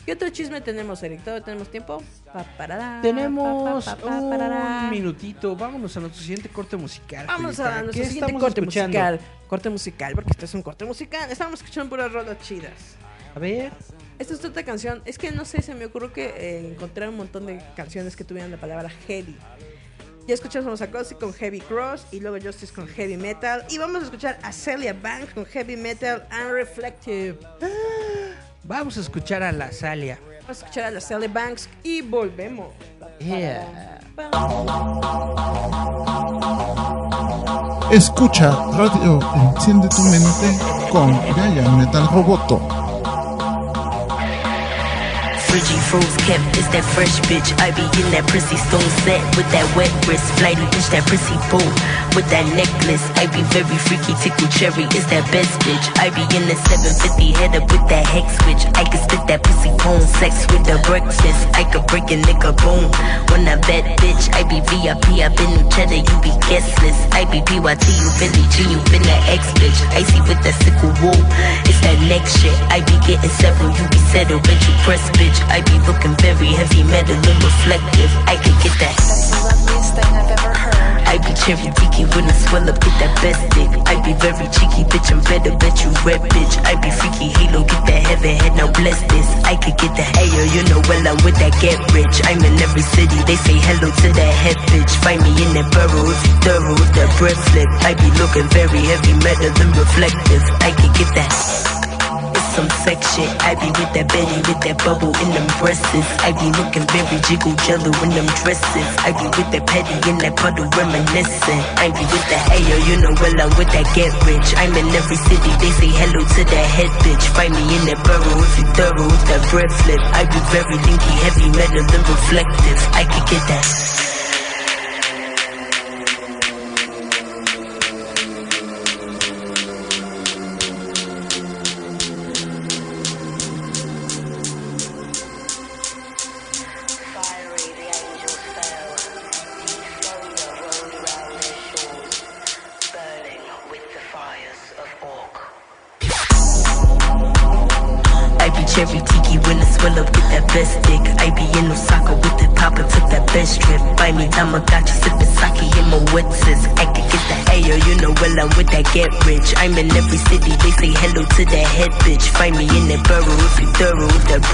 ¿Qué otro chisme tenemos, Eric? ¿Todavía tenemos tiempo? Pa, parará, Tenemos pa, pa, un minutito, vámonos a nuestro siguiente corte musical. Vamos a nuestro ¿Qué siguiente corte escuchando? musical. Corte musical, porque este es un corte musical. Estamos escuchando puras rolas chidas. A ver, Esta es otra canción. Es que no sé, se me ocurrió que eh, encontré un montón de canciones que tuvieran la palabra heavy. Ya escuchamos a Cozy con Heavy Cross y luego Justice con Heavy Metal. Y vamos a escuchar a Celia Banks con Heavy Metal and Reflective. Vamos a escuchar a la Salia. Vamos a escuchar a la Celia Banks y volvemos. Yeah. Escucha Radio Enciende tu mente con Giant Metal Roboto. Friggy froze kept, it's that fresh bitch. I be in that prissy stone set with that wet wrist. Flighty bitch, that prissy bow with that necklace. I be very freaky, tickle cherry, it's that best bitch. I be in the 750 head up with that hex switch. I can spit that pussy cone, sex with the breakfast. I could break a nigga bone. When I bet bitch, I be VIP, I been new cheddar, you be guestless. I be PYT, you Billy G, you been that X bitch. Icy with that sickle wool, it's that next shit. I be getting several, you be settled, bitch, you press bitch. I be looking very heavy, metal and reflective. I could get that. That's the loveliest thing I've ever heard. I be cherry tiki when I swell up, get that best dick. I be very cheeky, bitch, I'm better, bet you red bitch. I be freaky, halo, get that heaven head, now bless this. I could get that, ayo, you know well I'm with that get rich. I'm in every city, they say hello to that head bitch. Find me in that burrow, if you thorough, with that flip. I be looking very heavy, metal and reflective. I could get that. Some sex shit. I be with that Betty, with that bubble in them breasts. I be looking very jiggle jello in them dresses. I be with that petty in that puddle reminiscing. I be with that ayo, you know well I'm with that get rich. I'm in every city, they say hello to that head bitch. Find me in that burrow if you thorough with that bread flip. I be very linky, heavy metal and reflective. I could get that.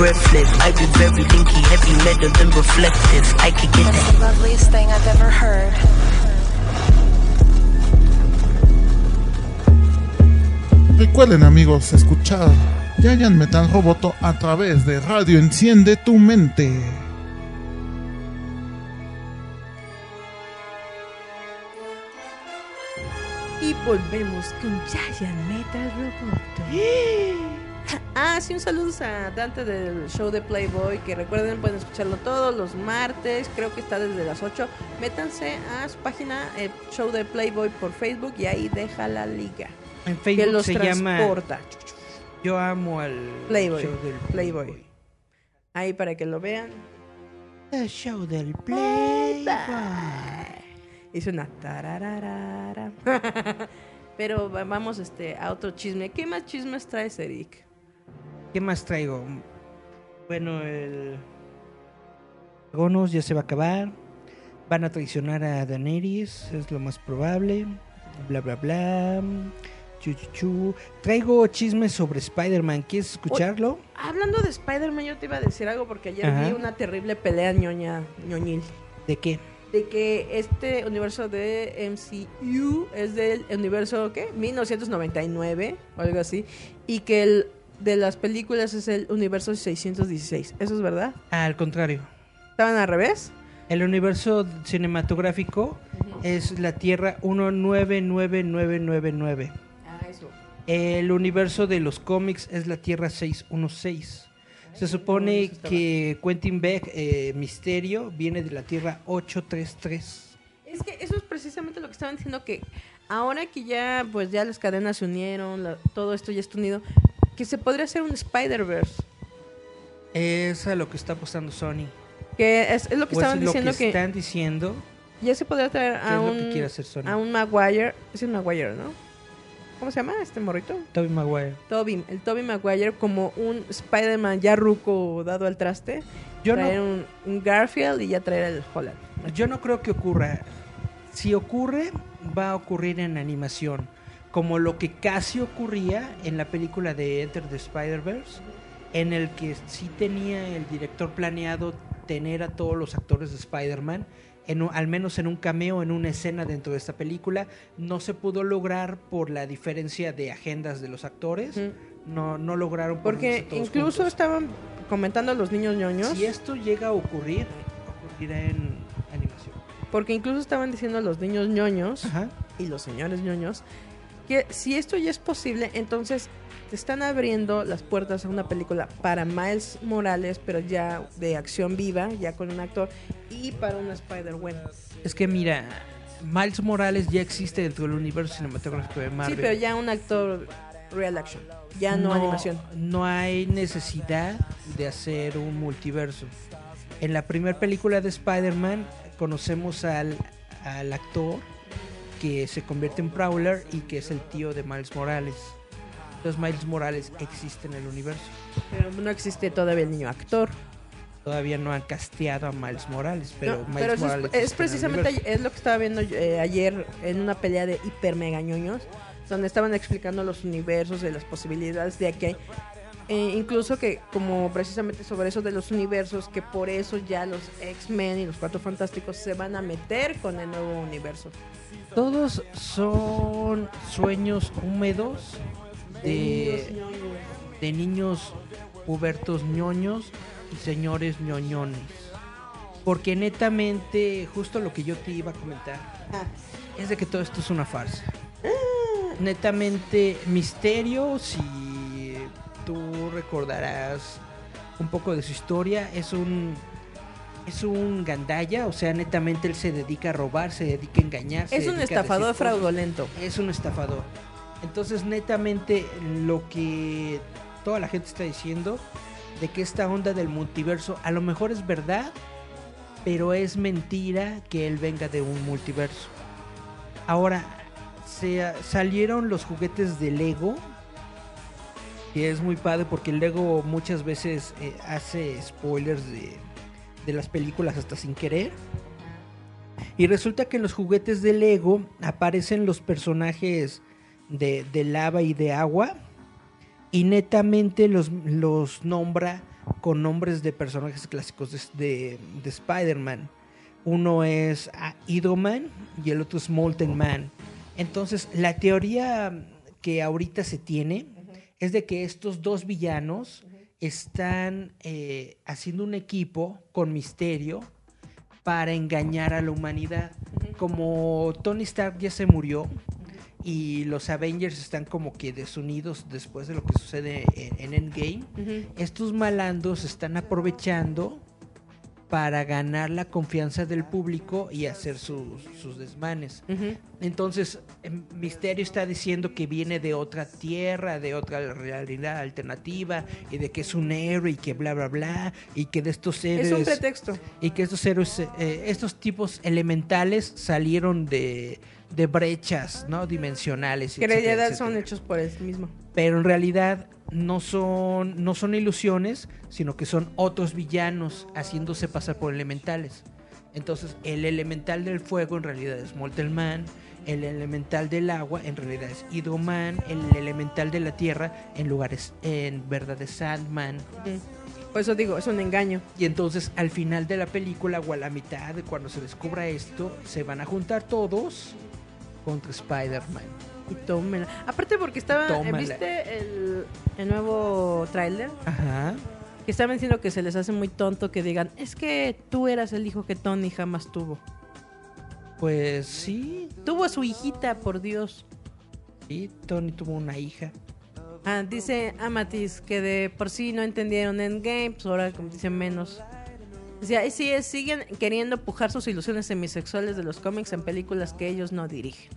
I be very linky, heavy metal and reflective. I could get That's that. the loveliest thing I've ever heard. Recuerden amigos escuchar Giant Metal Roboto a través de Radio Enciende tu mente. Y volvemos con Giant Metal Roboto. Ah, sí, un saludo a Dante del show de Playboy. Que recuerden, pueden escucharlo todos los martes. Creo que está desde las 8. Métanse a su página, eh, show de Playboy por Facebook. Y ahí deja la liga. En Que Facebook los se llama transporta. Yo amo al Playboy. show del Playboy. Ahí para que lo vean. El show del Playboy. Hice una tarararara. Pero va- vamos este, a otro chisme. ¿Qué más chismes traes, Eric? ¿Qué más traigo? Bueno, el Gonos ya se va a acabar. Van a traicionar a Daenerys, es lo más probable. Bla bla bla. Chu, chu, chu. Traigo chismes sobre Spider-Man. ¿Quieres escucharlo? Hablando de Spider-Man, yo te iba a decir algo porque ayer Ajá. vi una terrible pelea ñoña, ñoñil. ¿De qué? De que este universo de MCU es del universo, ¿qué? 1999 o algo así. Y que el de las películas es el universo 616. ¿Eso es verdad? Al contrario. ¿Estaban al revés? El universo cinematográfico es la Tierra 199999. Ah, eso. El universo de los cómics es la Tierra 616. Se supone que Quentin Beck, eh, Misterio, viene de la Tierra 833. Es que eso es precisamente lo que estaban diciendo que ahora que ya, pues ya las cadenas se unieron, la- todo esto ya está unido, que se podría hacer un Spider-Verse. Es a lo que está apostando Sony. Que es, es lo que O es estaban lo diciendo que, que, están diciendo ya se podría traer a un, lo que quiere hacer Sony. a un Maguire. Es un Maguire, ¿no? ¿Cómo se llama este morrito? Tobey Maguire. Toby, el Toby Maguire como un Spider-Man ya ruco dado al traste. Yo traer no, un, un Garfield y ya traer el Holland. yo no creo que ocurra. Si ocurre, va a ocurrir en animación. Como lo que casi ocurría en la película de Enter the Spider-Verse, en el que sí tenía el director planeado tener a todos los actores de Spider-Man, al menos en un cameo, en una escena dentro de esta película. No se pudo lograr por la diferencia de agendas de los actores. No, no lograron Porque incluso juntos. estaban comentando a los niños ñoños. Si esto llega a ocurrir, ocurrirá en animación. Porque incluso estaban diciendo a los niños ñoños Ajá. y los señores ñoños que si esto ya es posible, entonces te están abriendo las puertas a una película para Miles Morales, pero ya de acción viva, ya con un actor, y para una Spider-Gwen. Es que mira, Miles Morales ya existe dentro del universo cinematográfico de Marvel. Sí, pero ya un actor real action, ya no, animación. No hay necesidad de hacer un multiverso. En la primera película de Spider-Man conocemos al, al actor que se convierte en Prowler y que es el tío de Miles Morales. Entonces Miles Morales existe en el universo. Pero no existe todavía el niño actor. Todavía no han casteado a Miles Morales, pero No, Miles pero es- Morales es, el precisamente es lo que estaba viendo eh, ayer en una pelea de hiper mega ñoños, donde estaban explicando los universos de las posibilidades de aquí. Eh, incluso que como precisamente sobre eso de los universos, que por eso ya los X-Men y los Cuatro Fantásticos se van a meter con el nuevo universo. Todos son sueños húmedos de, de niños pubertos ñoños y señores ñoñones. Porque netamente, justo lo que yo te iba a comentar, es de que todo esto es una farsa. Netamente, Misterio, si recordarás un poco de su historia, es un es un gandalla, o sea, netamente él se dedica a robar, se dedica a engañar. Es un estafador fraudulento. es un estafador. Entonces, netamente, lo que toda la gente está diciendo de que esta onda del multiverso a lo mejor es verdad, pero es mentira que él venga de un multiverso. Ahora, se salieron los juguetes de Lego, que es muy padre porque Lego muchas veces eh, hace spoilers de, de las películas hasta sin querer. Y resulta que en los juguetes de Lego aparecen los personajes de, lava y de agua. Y netamente los, los nombra con nombres de personajes clásicos de, de- de Spider-Man. Uno es ah, Idoman y el otro es Molten Man. Entonces, la teoría que ahorita se tiene es de que estos dos villanos están eh, haciendo un equipo con misterio para engañar a la humanidad. Como Tony Stark ya se murió y los Avengers están como que desunidos después de lo que sucede en, en Endgame, estos malandros están aprovechando para ganar la confianza del público y hacer sus, sus desmanes. Entonces, em, Misterio está diciendo que viene de otra tierra, de otra realidad alternativa, y de que es un héroe y que bla, bla, bla, y que de estos héroes... Es un pretexto. y que estos héroes, eh, estos tipos elementales salieron de, de brechas, ¿no? Dimensionales. Que son hechos por él mismo. Pero en realidad no son, no son ilusiones, sino que son otros villanos haciéndose pasar por elementales. Entonces, el elemental del fuego en realidad es Molten Man, el elemental del agua en realidad es Hydro-Man, el elemental de la tierra en lugares en verdad es Sandman. Por eso digo, es un engaño. Y entonces al final de la película o a la mitad cuando se descubra esto, se van a juntar todos contra Spider-Man. Y tómela. Aparte porque estaba, Tómala. ¿viste el, el nuevo tráiler? Ajá. Que estaban diciendo que se les hace muy tonto que digan, es que tú eras el hijo que Tony jamás tuvo. Pues sí, Tuvo a su hijita, por Dios. sí, Tony tuvo una hija. Ah, dice Amatis que de por sí no entendieron Endgame, pues ahora como dicen menos. Decía, "Ay, sí, siguen queriendo pujar sus ilusiones semisexuales de los cómics en películas que ellos no dirigen.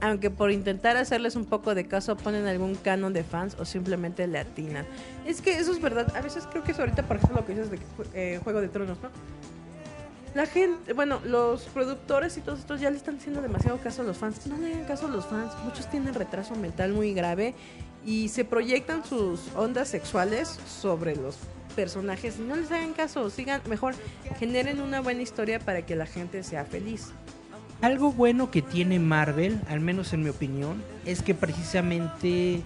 Aunque por intentar hacerles un poco de caso ponen algún canon de fans o simplemente le atinan. Es que eso es verdad. A veces creo que es ahorita, por ejemplo, lo que dices de eh, Juego de Tronos, ¿no? La gente, bueno, los productores y todos estos ya le están haciendo demasiado caso a los fans. No le hagan caso a los fans. Muchos tienen retraso mental muy grave y se proyectan sus ondas sexuales sobre los personajes. No les hagan caso, sigan, mejor generen una buena historia para que la gente sea feliz. Algo bueno que tiene Marvel, al menos en mi opinión, es que precisamente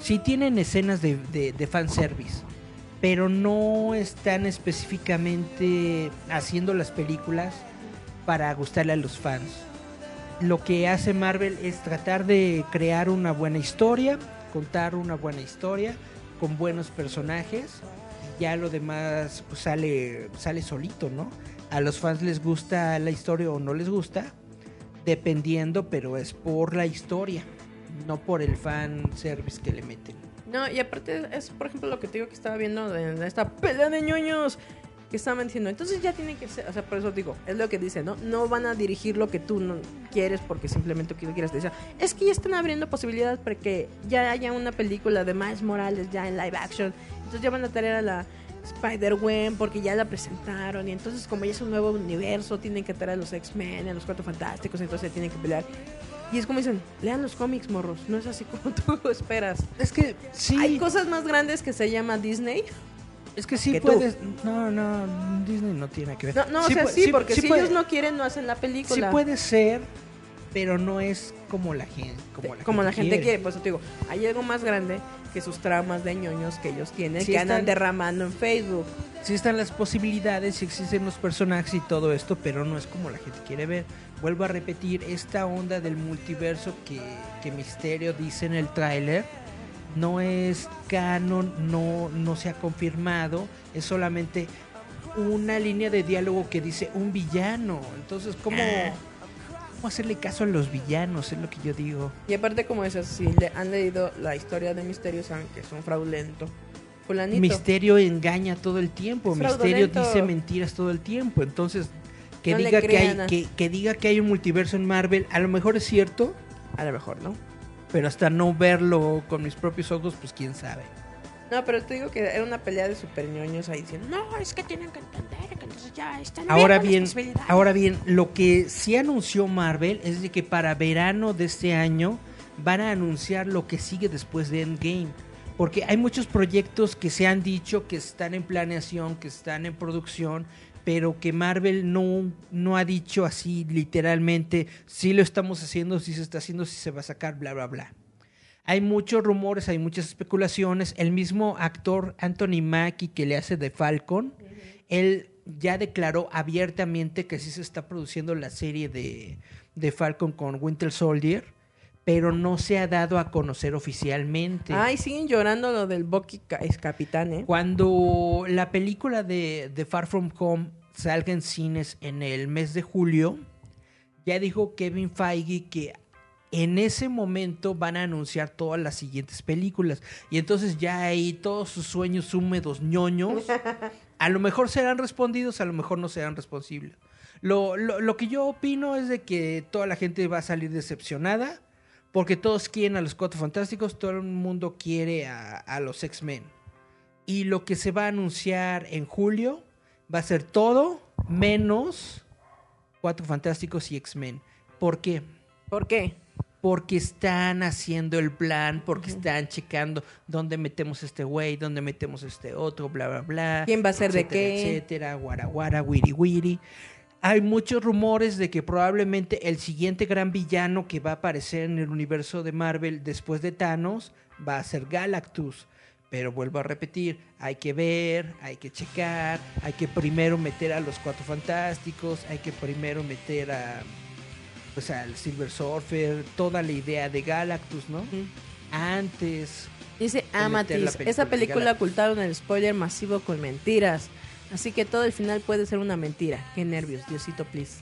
sí tienen escenas de, de, de fanservice, pero no están específicamente haciendo las películas para gustarle a los fans. Lo que hace Marvel es tratar de crear una buena historia, contar una buena historia con buenos personajes ya lo demás pues, sale sale solito, ¿no? A los fans les gusta la historia o no les gusta, dependiendo, pero es por la historia, no por el fan service que le meten. No, y aparte es, por ejemplo, lo que te digo que estaba viendo en esta pelea de ñoños que estaban diciendo. Entonces ya tiene que ser, o sea, por eso digo, es lo que dice, ¿no? No van a dirigir lo que tú no quieres porque simplemente tú quieres. Decir, es que ya están abriendo posibilidades para que ya haya una película de Miles Morales ya en live action. Entonces ya van a traer a la Spider-Gwen porque ya la presentaron. Y entonces, como ya es un nuevo universo, tienen que traer a los X-Men, a los Cuatro Fantásticos, entonces tienen que pelear. Y es como dicen, lean los cómics, morros. No es así como tú esperas. Es que sí, Hay cosas más grandes que se llama Disney. Es que sí que tú. puedes. No, no, Disney no tiene que ver. No, no o Sí sea, pu- sí, porque si puede- ellos no quieren, no hacen la Sí película. puede ser, pero no es como la gente, como la como la gente gente quiere. Por eso te digo, hay algo más grande que sus tramas de ñoños que ellos tienen, Sí que andan están- derramando en Facebook. Sí están las posibilidades, sí existen los personajes y todo esto, pero no es como la gente quiere ver. Vuelvo a repetir, esta onda del multiverso que, que Misterio dice en el tráiler no es canon, no, no se ha confirmado, es solamente una línea de diálogo que dice un villano. Entonces, ¿cómo, cómo hacerle caso a los villanos? Es lo que yo digo. Y aparte, como esas, si le han leído la historia de Misterio, saben que es un fraudulento. Fulanito. Misterio engaña todo el tiempo, Misterio dice mentiras todo el tiempo, entonces que No diga que hay que diga que hay un multiverso en Marvel, a lo mejor es cierto, A lo mejor, ¿no? Pero hasta no verlo con mis propios ojos, pues quién sabe. No, pero te digo que era una pelea de super ñoños ahí diciendo, no, es que tienen que entender que entonces ya están Ahora bien, posibilidades". ahora bien, lo que sí anunció Marvel es de que para verano de este año van a anunciar lo que sigue después de Endgame. Porque hay muchos proyectos que se han dicho que están en planeación, que están en producción, pero que Marvel no, no ha dicho así literalmente, si lo estamos haciendo, si se está haciendo, si se va a sacar, bla, bla, bla. Hay muchos rumores, hay muchas especulaciones. El mismo actor Anthony Mackie que le hace de Falcon, él ya declaró abiertamente que sí se está produciendo la serie de, de Falcon con Winter Soldier, pero no se ha dado a conocer oficialmente. Ay, siguen llorando lo del Bucky es capitán, ¿eh? Cuando la película de, de Far From Home salga en cines en el mes de julio, ya dijo Kevin Feige que en ese momento van a anunciar todas las siguientes películas. Y entonces ya ahí todos sus sueños húmedos ñoños, a lo mejor serán respondidos, a lo mejor no serán responsibles. Lo, lo, lo que yo opino es de que toda la gente va a salir decepcionada, porque todos quieren a los Cuatro Fantásticos, todo el mundo quiere a, a los X-Men. Y lo que se va a anunciar en julio va a ser todo menos Cuatro Fantásticos y X-Men. ¿Por qué? ¿Por qué? Porque están haciendo el plan, porque están checando dónde metemos este güey, dónde metemos este otro, bla, bla, bla. ¿Quién va a ser de qué? Etcétera, guara, guara, wiri, wiri. Hay muchos rumores de que probablemente el siguiente gran villano que va a aparecer en el universo de Marvel después de Thanos va a ser Galactus. Pero vuelvo a repetir, hay que ver, hay que checar, hay que primero meter a los Cuatro Fantásticos, hay que primero meter a pues al Silver Surfer, toda la idea de Galactus, ¿no? Antes. Dice de meter la Amatis, película esa película ocultaron el spoiler masivo con mentiras. Así que todo el final puede ser una mentira. Qué nervios, Diosito, please.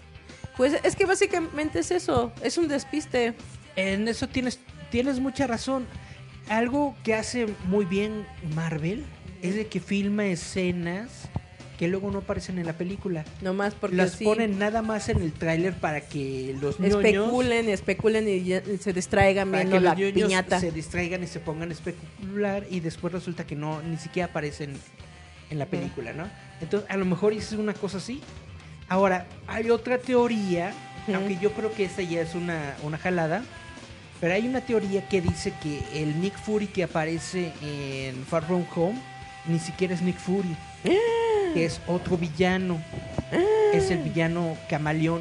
Pues es que básicamente es eso, es un despiste. En eso tienes, tienes mucha razón. Algo que hace muy bien Marvel es de que filma escenas que luego no aparecen en la película. Nomás porque Las sí, ponen nada más en el tráiler para que los niños especulen especulen y ya- se distraigan para viendo que la los piñata. se distraigan y se pongan a especular y después resulta que no ni siquiera aparecen en la película, ¿no? Entonces, a lo mejor es una cosa así. Ahora, hay otra teoría, aunque yo creo que esta ya es una, una jalada, pero hay una teoría que dice que el Nick Fury que aparece en Far From Home ni siquiera es Nick Fury, que es otro villano, es el villano camaleón.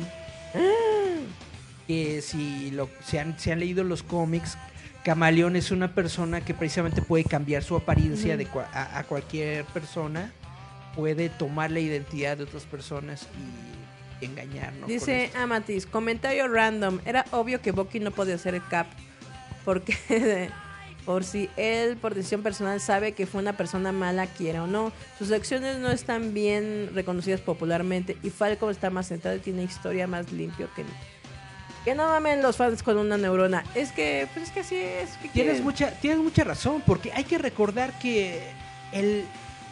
Que si lo, se, han, se han leído los cómics, Camaleón es una persona que precisamente puede cambiar su apariencia de a, a cualquier persona, puede tomar la identidad de otras personas y engañarnos. Dice. Amatis, comentario random. Era obvio que Bucky no podía ser el Cap. Porque por si él, por decisión personal, sabe que fue una persona mala, quiera o no. Sus acciones no están bien reconocidas popularmente. Y Falcon está más centrado y tiene historia más limpio que Que no mamen los fans con una neurona. Es que, pues es que así es. ¿qué Tienes quieren? mucha, tienes mucha razón, porque hay que recordar que el,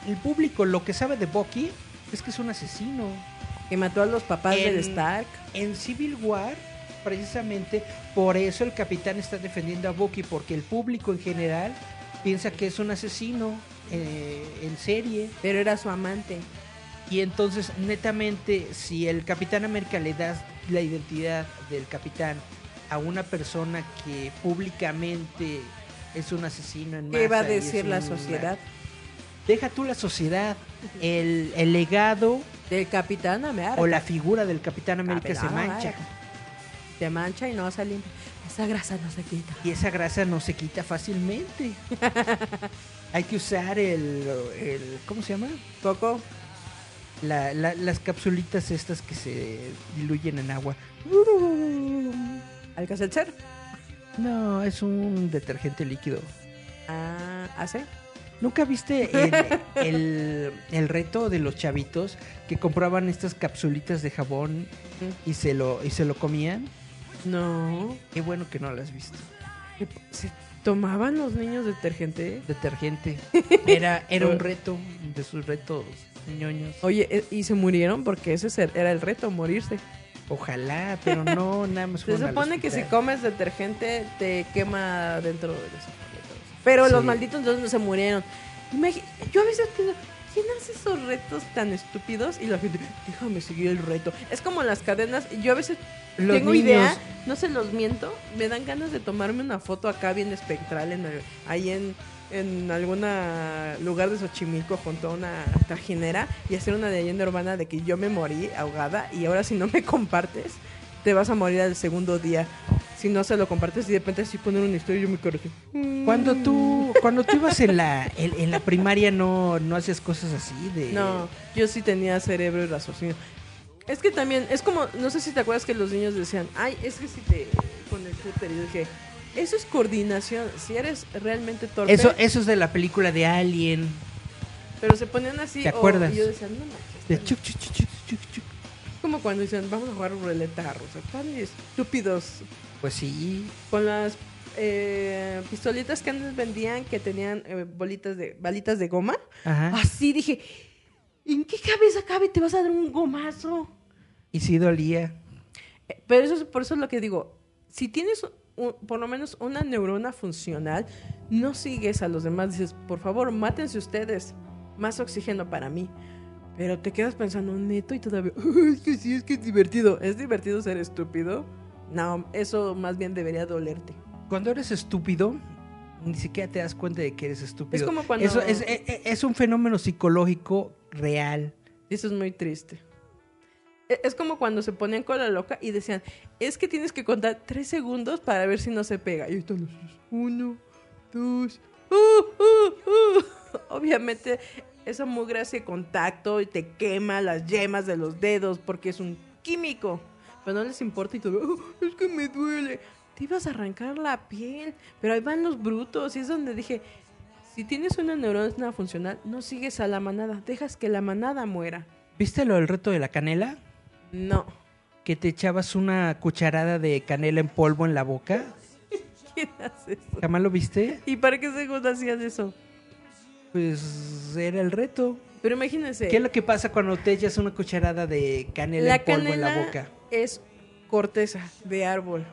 el público lo que sabe de Bucky es que es un asesino. Que mató a los papás En- del Stark. En Civil War, precisamente por eso el capitán está defendiendo a Bucky, porque el público en general piensa que es un asesino eh, en serie. Pero era su amante. Y entonces, netamente, si el Capitán América le das la identidad del capitán a una persona que públicamente es un asesino en ¿Qué va a masa decir la una- sociedad? Deja tú la sociedad, el, el legado Del Capitán América. o la figura del Capitán América se Capitán mancha. América. Se mancha y no se limpia. Esa grasa no se quita. Y esa grasa no se quita fácilmente. Hay que usar el, el ¿cómo se llama? Coco. La- la- las capsulitas estas que se diluyen en agua. ¿Alcacelser? No, es un detergente líquido. Ah, ¿hace? ¿Nunca viste el, el- el reto de los chavitos que compraban estas capsulitas de jabón y se lo, y se lo comían? No. Qué bueno que no lo has visto. ¿Se tomaban los niños detergente? Detergente. Era, era un reto de sus retos ñoños. Oye, eh, ¿y se murieron? Porque ese era el reto, morirse. Ojalá, pero no, nada más Se supone que si comes detergente te quema dentro de los Pero los malditos entonces no se murieron. Yo a veces pienso, ¿quién hace esos retos tan estúpidos? Y la gente, déjame seguir el reto. Es como las cadenas. Yo a veces Los tengo niños- idea, no se los miento, me dan ganas de tomarme una foto acá bien espectral en el- ahí en en algún lugar de Xochimilco junto a una trajinera y hacer una leyenda urbana de que yo me morí ahogada y ahora si no me compartes te vas a morir al segundo día si no se lo compartes y de repente así poner una historia y yo me quedo. Cuando tú, cuando tú ibas en la, en, en la primaria no, no hacías cosas así de... No, yo sí tenía cerebro y raciocinio. Es que también, es como, no sé si te acuerdas que los niños decían, ay, es que si te con el cúter, y yo dije, eso es coordinación, si eres realmente torpe, Eso, eso es de la película de Alien. pero se ponían así, ¿Te o- acuerdas? y yo decía, no manches, De chuc, chuc, chuc, chuc. es como cuando dicen, vamos a jugar ruleta rusa, están estúpidos, Pues sí. con las eh, pistolitas que antes vendían que tenían eh, bolitas de, balitas de goma, Ajá. así dije, ¿en qué cabeza cabe? Te vas a dar un gomazo. Y sí dolía. Eh, Pero eso es por eso es lo que digo. Si tienes un- por lo menos una neurona funcional, no sigues a los demás. Dices, por favor, mátense ustedes. Más oxígeno para mí. Pero te quedas pensando neto y todavía. Es que sí, es que es divertido. ¿Es divertido ser estúpido? No, eso más bien debería dolerte. Cuando eres estúpido, ni siquiera te das cuenta de que eres estúpido. Es como cuando- Eso es, es- es un fenómeno psicológico real. Eso es muy triste. E- Es como cuando se ponían con la loca y decían, es que tienes que contar tres segundos para ver si no se pega. Y los uno, dos, uh, uh, uh. Obviamente esa mugre hace contacto y te quema las yemas de los dedos porque es un químico. Pero no les importa y todo, "Oh, es que me duele. Te ibas a arrancar la piel. Pero ahí van los brutos y es donde dije, si tienes una neurona funcional, no sigues a la manada, dejas que la manada muera. ¿Viste lo del reto de la canela? No. Que te echabas una cucharada de canela en polvo en la boca. ¿Quién hace eso? ¿Jamás lo viste? ¿Y para qué segundo hacías eso? Pues era el reto. Pero imagínense. ¿Qué es lo que pasa cuando te echas una cucharada de canela la en polvo canela en la boca? es corteza de árbol.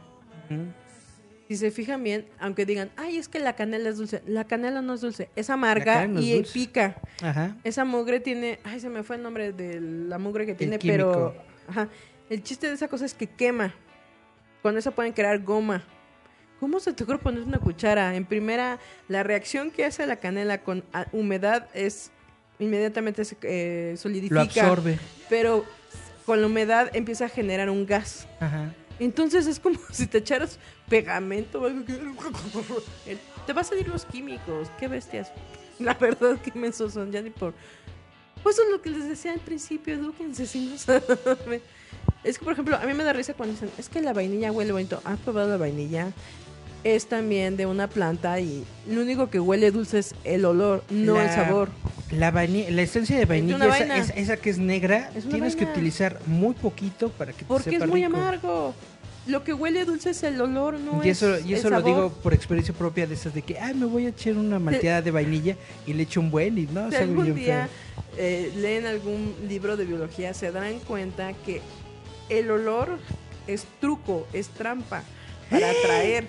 Si se fijan bien, aunque digan, ay, es que la canela es dulce. La canela no es dulce, es amarga canela no es y dulce. pica. Ajá. Esa mugre tiene, ay, se me fue el nombre de la mugre que tiene, pero ajá, el chiste de esa cosa es que quema. Con eso pueden crear goma. ¿Cómo se te ocurre poner una cuchara? En primera, la reacción que hace la canela con ah, humedad es inmediatamente se eh, solidifica. Lo absorbe. Pero con la humedad empieza a generar un gas. Ajá. Entonces es como si te echaras pegamento. o algo que- Te va a salir los químicos. Qué bestias. La verdad, qué mensos son. Ya ni por. Pues eso es lo que les decía al principio. Edúquense si no saben. Es que, por ejemplo, a mí me da risa cuando dicen: Es que la vainilla huele bonito. ¿Has probado la vainilla? Es también de una planta y lo único que huele dulce es el olor, no el sabor. La, la esencia de vainilla, una esa, que es negra, Es tienes que utilizar muy poquito para que te Porque es muy rico. amargo. Lo que huele dulce es el olor, no y es eso, y el eso lo sabor. digo por experiencia propia de esas de que, ay, me voy a echar una malteada de vainilla y le echo un buen y no, Si algún bien día eh, leen algún libro de biología, se darán cuenta que el olor es truco, es trampa para atraer,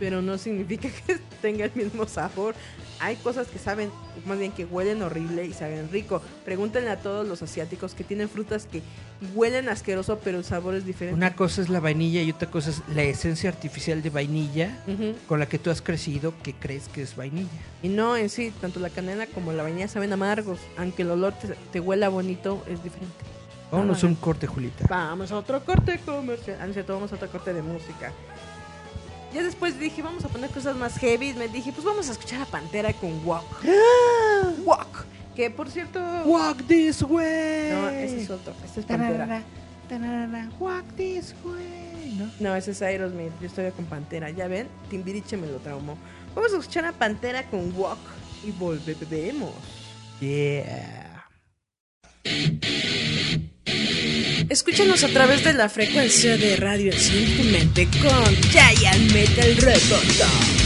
pero no significa que tenga el mismo sabor. Hay cosas que saben, más bien que huelen horrible y saben rico. Pregúntenle a todos los asiáticos que tienen frutas que huelen asqueroso, pero el sabor es diferente. Una cosa es la vainilla y otra cosa es la esencia artificial de vainilla con la que tú has crecido que crees que es vainilla. Y no en sí, tanto la canela como la vainilla saben amargos, aunque el olor te, te huela bonito, es diferente. Vámonos Ah. a un corte, Julita. Vamos a otro corte comercial. Ah, no es cierto, vamos a otro corte de música. Ya después dije, vamos a poner cosas más heavy. Me dije, pues vamos a escuchar a Pantera con Walk. Walk. Que por cierto. Walk this way. No, ese es otro. Este es Pantera. Tararara, tararara, Walk this way. ¿no? No, ese es Aerosmith. Yo estoy con Pantera. Ya ven, Timbiriche me lo traumó. Vamos a escuchar a Pantera con Walk. Y volvemos. Yeah. Escúchanos a través de la frecuencia de radio en tu mente con Giant Metal Roboto.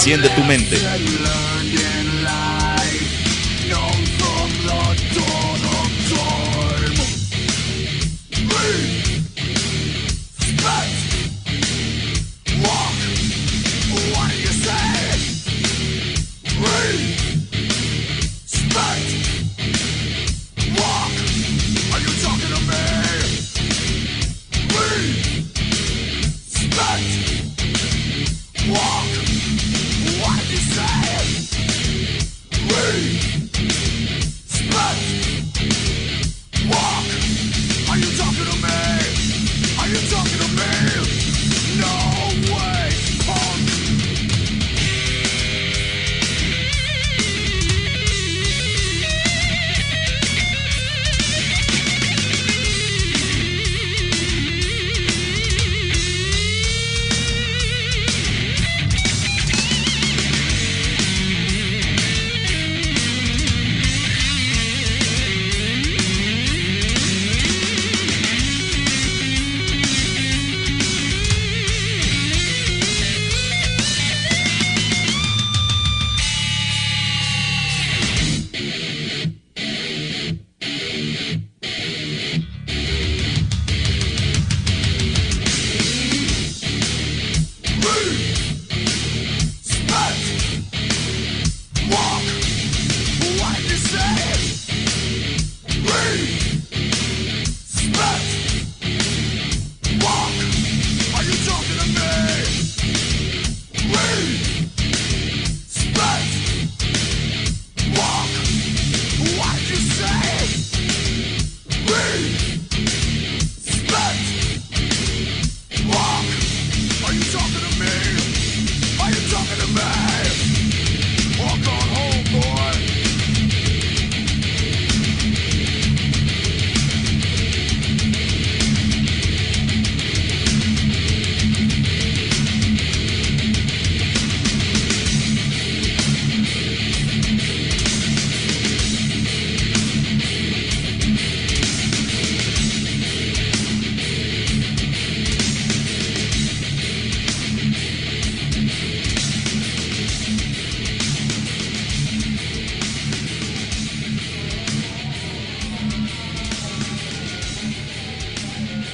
Enciende tu mente.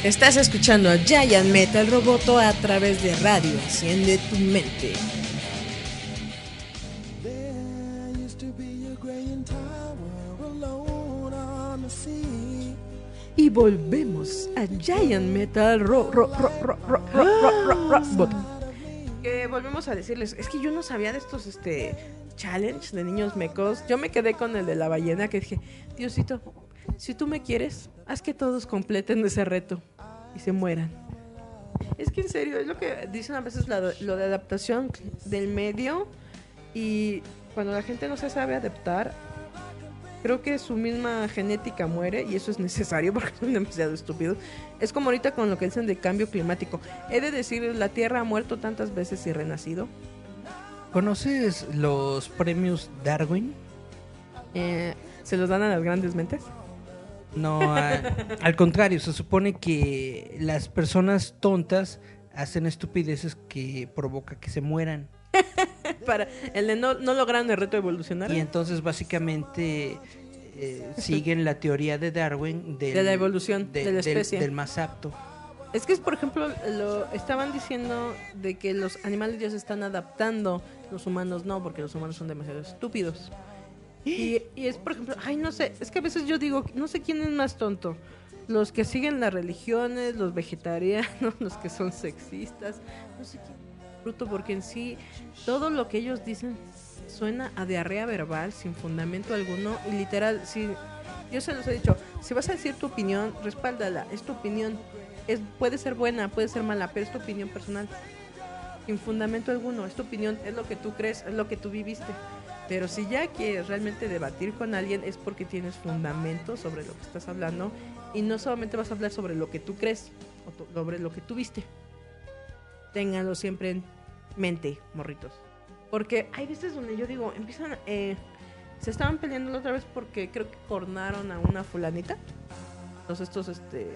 Estás escuchando a Giant Metal Roboto a través de radio. Enciende tu mente. Y volvemos a Giant Metal Ro Robot. Volvemos a decirles, es que yo no sabía de estos este challenge de niños mecos. Yo me quedé con el de la ballena que dije, Diosito, si tú me quieres, haz que todos completen ese reto y se mueran. Es que en serio, es lo que dicen a veces la- lo de adaptación del medio y cuando la gente no se sabe adaptar, creo que su misma genética muere y eso es necesario porque son demasiado estúpidos. Es como ahorita con lo que dicen de cambio climático. He de decir, la Tierra ha muerto tantas veces y renacido. ¿Conoces los premios Darwin? Eh, ¿Se los dan a las grandes mentes? No, a- al contrario, se supone que las personas tontas hacen estupideces que provoca que se mueran. Para el de no, no lograron el reto evolucionario. Y entonces básicamente eh, siguen la teoría de Darwin del- De la evolución de la especie. del más apto. Es que, por ejemplo, lo estaban diciendo de que los animales ya se están adaptando, los humanos no, porque los humanos son demasiado estúpidos. Y, es, por ejemplo, ay, no sé, es que a veces yo digo, no sé quién es más tonto. Los que siguen las religiones, los vegetarianos, los que son sexistas, no sé es bruto, porque en sí todo lo que ellos dicen suena a diarrea verbal sin fundamento alguno y literal, si yo se los he dicho, si vas a decir tu opinión, respáldala, es tu opinión, es, puede ser buena, puede ser mala, pero es tu opinión personal, sin fundamento alguno, es tu opinión, es lo que tú crees, es lo que tú viviste. Pero si ya quieres realmente debatir con alguien es porque tienes fundamento sobre lo que estás hablando y no solamente vas a hablar sobre lo que tú crees o sobre lo que tú viste. Ténganlo siempre en mente, morritos. Porque hay veces donde yo digo, empiezan, eh, se estaban peleando la otra vez porque creo que cornaron a una fulanita. Entonces estos, este,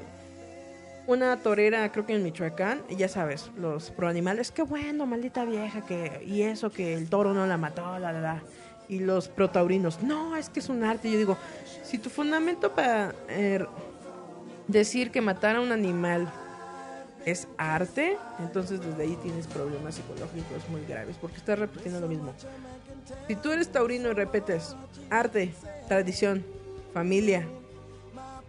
una torera, creo que en Michoacán, y ya sabes, los proanimales, qué bueno, maldita vieja, que, y eso que el toro no la mató, la, la, la. Y los protaurinos, no, es que es un arte. Yo digo, si tu fundamento para eh, decir que matar a un animal es arte, entonces desde ahí tienes problemas psicológicos muy graves, porque estás repitiendo lo mismo. Si tú eres taurino y repetes arte, tradición, familia,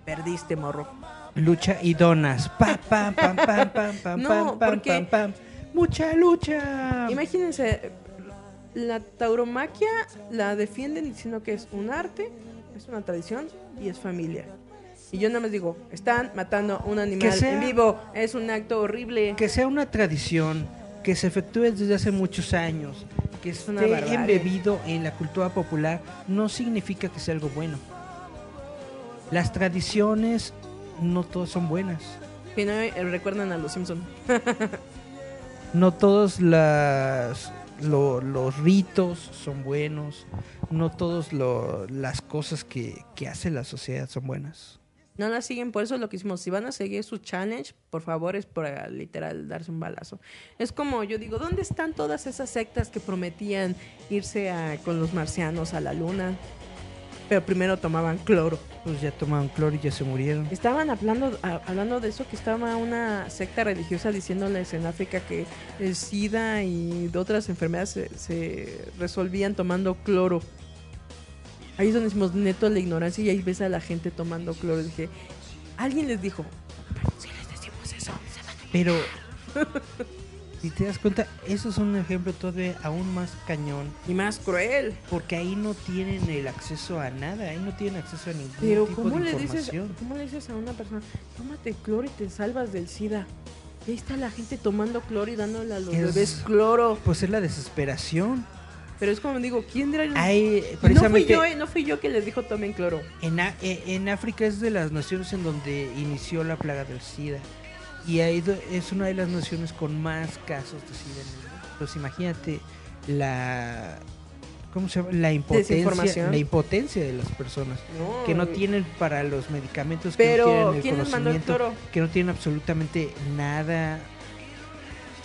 perdiste, morro. Lucha y donas. Pa, pam, pam, pam, pam, pam, No, pam, pam, pam, pam. Mucha lucha. Imagínense, la tauromaquia la defienden diciendo que es un arte, es una tradición y es familia. Y yo nada más digo, están matando a un animal sea- en vivo, es un acto horrible. Que sea una tradición que se efectúe desde hace muchos años, que una esté barbarie. embebido en la cultura popular, no significa que sea algo bueno. Las tradiciones no todas son buenas. No, eh, recuerdan a los Simpson. No todos las, lo- los ritos son buenos. No todas las cosas que, que hace la sociedad son buenas. No la siguen, por eso es lo que hicimos. Si van a seguir su challenge, por favor, es para literal darse un balazo. Es como yo digo, ¿dónde están todas esas sectas que prometían irse a- con los marcianos a la luna? Pero primero tomaban cloro. Pues ya tomaron cloro y ya se murieron. Estaban hablando, a- hablando de eso, que estaba una secta religiosa diciéndoles en África que el SIDA y de otras enfermedades se, se resolvían tomando cloro. Ahí es donde decimos neto la ignorancia y ahí ves a la gente tomando cloro. Y dije, alguien les dijo, si les decimos eso, se van a Pero, si te das cuenta, eso es un ejemplo todavía aún más cañón. Y más cruel. Porque ahí no tienen el acceso a nada, ahí no tienen acceso a ningún Pero tipo ¿cómo de le, dices, información. ¿cómo le dices a una persona, tómate cloro y te salvas del SIDA? Y ahí está la gente tomando cloro y dándole a los Es- bebés cloro. Pues es la desesperación. Pero es como digo, ¿quién era el... Y no fui precisamente, yo, eh, no fui yo que les dijo tomen cloro. en, A- eh, en África es de las naciones en donde inició la plaga del SIDA. Y es una de las naciones con más casos de SIDA en el mundo. Pues imagínate la... ¿Cómo se llama? La impotencia, la impotencia de las personas. No, que no tienen para los medicamentos, que no tienen el ¿quién les mandó el conocimiento, que no tienen absolutamente nada.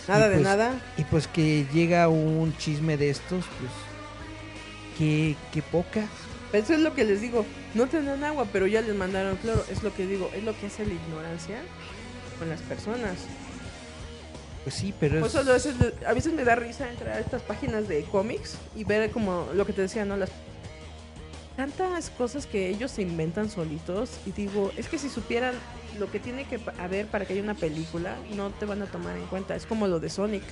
Nada Y de pues- nada. Y pues que llega un chisme de estos, pues qué, qué poca. Eso es lo que les digo. No tendrán agua, pero ya les mandaron cloro. Es lo que digo. Es lo que hace la ignorancia. Con las personas. Pues sí, pero Por es... a veces, me da risa entrar a estas páginas de cómics y ver como lo que te decía, ¿no? Las tantas cosas que ellos se inventan solitos y digo, es que si supieran lo que tiene que haber para que haya una película, no te van a tomar en cuenta. Es como lo de Sonic.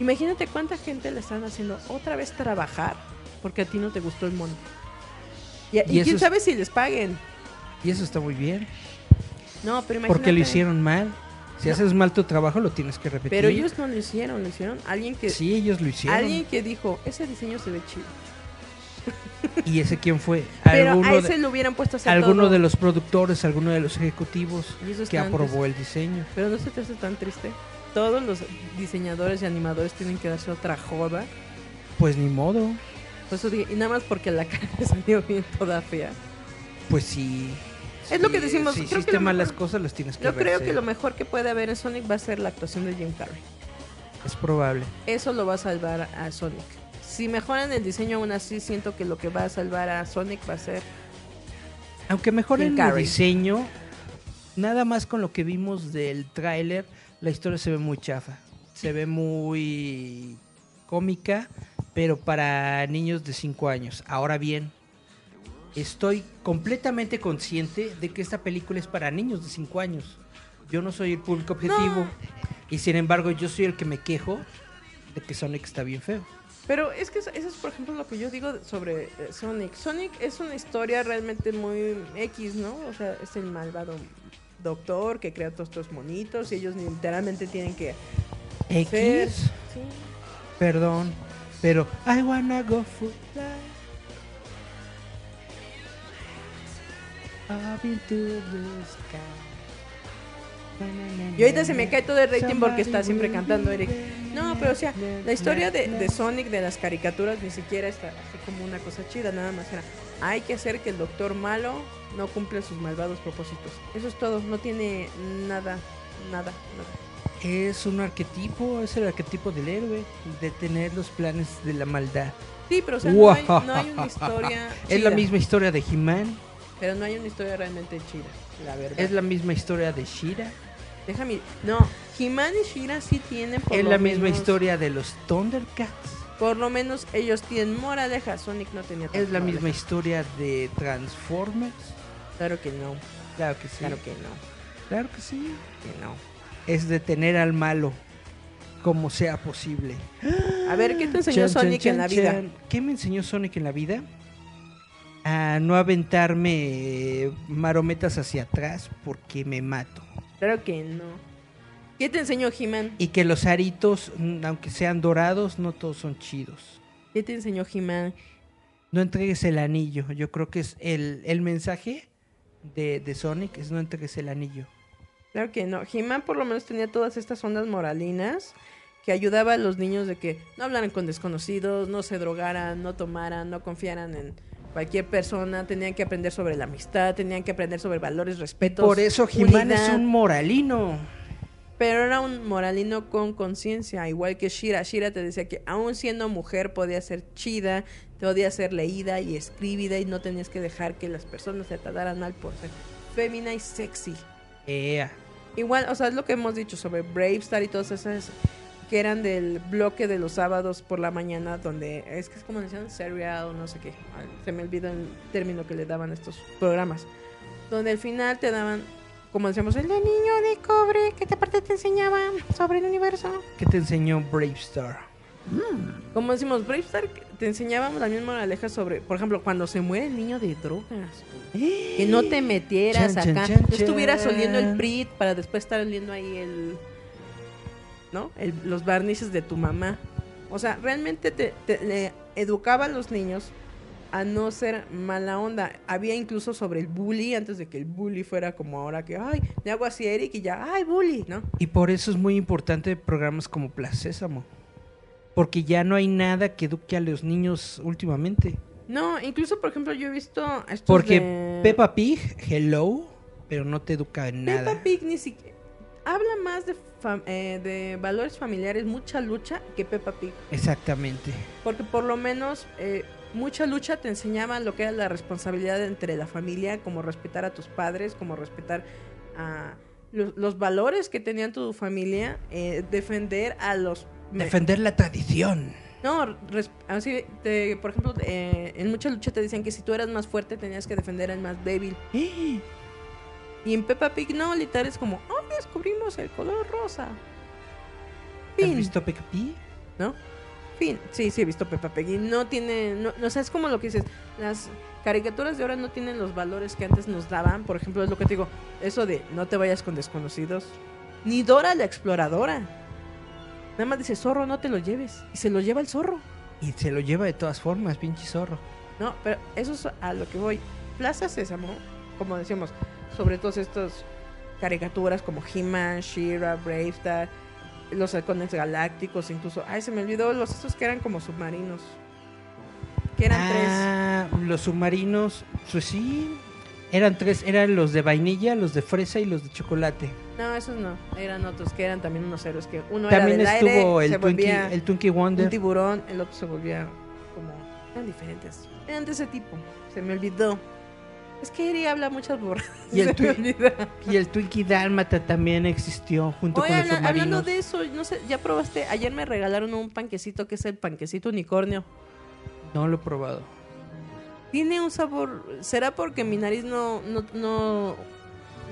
Imagínate cuánta gente le están haciendo otra vez trabajar porque a ti no te gustó el mono. Y, y Y quién sabe si les paguen. Y eso está muy bien. No, pero imagínate. Porque lo hicieron mal. Si No. haces mal tu trabajo, lo tienes que repetir. Pero ellos no lo hicieron, lo hicieron alguien que Sí, ellos lo hicieron. alguien que dijo, ese diseño se ve chido. ¿Y ese quién fue? Pero ¿Alguno, a ese de, lo hubieran puesto a hacer alguno todo. de los productores, alguno de los ejecutivos que aprobó el diseño? Pero no se te hace tan triste. Todos los diseñadores y animadores tienen que darse otra joda. Pues ni modo. Por eso dije, y nada más porque la cara salió bien toda fea. Pues sí. Es lo que decimos, Si creo hiciste lo mal mejor- las cosas, las tienes que Yo creo que lo mejor que puede haber en Sonic va a ser la actuación de Jim Carrey. Es probable. Eso lo va a salvar a Sonic. Si mejoran el diseño aún así, siento que lo que va a salvar a Sonic va a ser... Aunque mejoren el diseño, nada más con lo que vimos del tráiler, la historia se ve muy chafa. Se ve muy cómica, pero para niños de 5 años. Ahora bien, estoy completamente consciente de que esta película es para niños de 5 años. Yo no soy el público objetivo. Y sin embargo, yo soy el que me quejo de que Sonic está bien feo. Pero es que eso es, por ejemplo, lo que yo digo sobre eh, Sonic. Sonic es una historia realmente muy X, ¿no? O sea, es el malvado doctor que crea todos estos monitos y ellos literalmente tienen que. X, Sí. perdón, pero I wanna go for Up into the sky. Y ahorita se me cae todo el rating porque está siempre cantando Eric. No, pero o sea, la historia de, de Sonic, de las caricaturas, ni siquiera está así como una cosa chida, nada más era, hay que hacer que el doctor malo no cumple sus malvados propósitos. Eso es todo, no tiene nada, nada, nada. Es un arquetipo, es el arquetipo del héroe, de tener los planes de la maldad. Sí, pero o sea, no hay, no hay una historia Es la misma historia de He-Man, Pero no hay una historia realmente chida, la verdad. es la misma historia de Shira, Déjame, no, He-Man y Shira sí tienen por es lo la misma menos- historia de los Thundercats, Por lo menos ellos tienen moraleja, Sonic no tenía es tanta la misma moraleja. historia de Transformers. Claro que no, Claro que sí. claro que no, Claro que sí. que no. Es detener al malo como sea posible. A ver, ¿qué te enseñó Chan, chan, Sonic en la chan, vida? chan. ¿Qué me enseñó Sonic en la vida? A no aventarme eh, marometas hacia atrás porque me mato. Claro que no. ¿Qué te enseñó He-Man? Y que los aritos, mm, aunque sean dorados, no todos son chidos. ¿Qué te enseñó He-Man? No entregues el anillo. Yo creo que es el, el mensaje de, de Sonic, es no entregues el anillo. Claro que no. He-Man por lo menos tenía todas estas ondas moralinas que ayudaba a los niños de que no hablaran con desconocidos, no se drogaran, no tomaran, no confiaran en cualquier persona, tenían que aprender sobre la amistad, tenían que aprender sobre valores, respetos. Por eso He-Man es un moralino. Pero era un moralino con conciencia, igual que Shira. Shira te decía que aún siendo mujer podía ser chida, podía ser leída y escribida y no tenías que dejar que las personas se trataran mal por ser fémina y sexy. Ea. Igual, o sea, es lo que hemos dicho sobre Brave Star y todas esas que eran del bloque de los sábados por la mañana, donde es que es como decían serial, no sé qué, se me olvidó el término que le daban a estos programas, donde al final te daban, como decíamos, el de niño de cobre, que te aparte te enseñaba sobre el universo. ¿Qué te enseñó Brave Star? Como decimos, Brave Star te enseñábamos la misma moraleja sobre, por ejemplo, cuando se muere el niño de drogas. Que no te metieras Chan, chan, acá, chan, no estuvieras chan. oliendo el PRIT para después estar oliendo ahí el. ¿No? El- los barnices de tu mamá. O sea, realmente te, te- le educaba a los niños a no ser mala onda. Había incluso sobre el bully, antes de que el bully fuera como ahora que, ay, le hago así a Eric y ya, ay, bully, ¿no? Y por eso es muy importante programas como Plaza Sésamo. Porque ya no hay nada que eduque a los niños últimamente. No, incluso, por ejemplo, yo he visto estos Porque de- Peppa Pig, hello, pero no te educa en nada. Peppa Pig ni siquiera habla más de, fam- eh, de valores familiares, mucha lucha que Peppa Pig. Exactamente. Porque por lo menos eh, mucha lucha te enseñaba lo que era la responsabilidad entre la familia, como respetar a tus padres, como respetar a los, los valores que tenían tu familia, eh, defender a los... Defender la tradición. No, así, te- por ejemplo, eh, en mucha lucha te decían que si tú eras más fuerte tenías que defender al más débil. Y en Peppa Pig no, literal es como, oh, descubrimos el color rosa. ¿Has Fin, visto Peppa Pig? ¿no? Fin. Sí, sí he visto Peppa Pig y no tiene, no, no o sea, es como lo que dices, las caricaturas de ahora no tienen los valores que antes nos daban. Por ejemplo, es lo que te digo, eso de no te vayas con desconocidos. Ni Dora la exploradora. Nada más dice, zorro, no te lo lleves. Y se lo lleva el zorro. Y se lo lleva de todas formas, pinche zorro. No, pero eso es a lo que voy. Plaza Sésamo, como decíamos, sobre todas estas caricaturas como He-Man, She-Ra, Bravestar, los halcones galácticos, incluso, ay, se me olvidó los estos que eran como submarinos. Que eran ah, los submarinos, pues sí. Eran tres, eran los de vainilla, los de fresa y los de chocolate. tres. No, esos no, eran otros que eran también unos héroes que uno También era del estuvo aire, el se Twinkie, volvía el Twinkie un Wonder. tiburón, el otro se volvía como eran diferentes. Eran de ese tipo. Se me olvidó. Es que Eri habla muchas borradas. Y el twi-. Y el Twinkie Dálmata también existió junto Oye, con los habla- hablando submarinos. de eso, no sé, ya probaste, ayer me regalaron un panquecito que es el panquecito unicornio. No lo he probado. Tiene un sabor, será porque mi nariz no, no, no,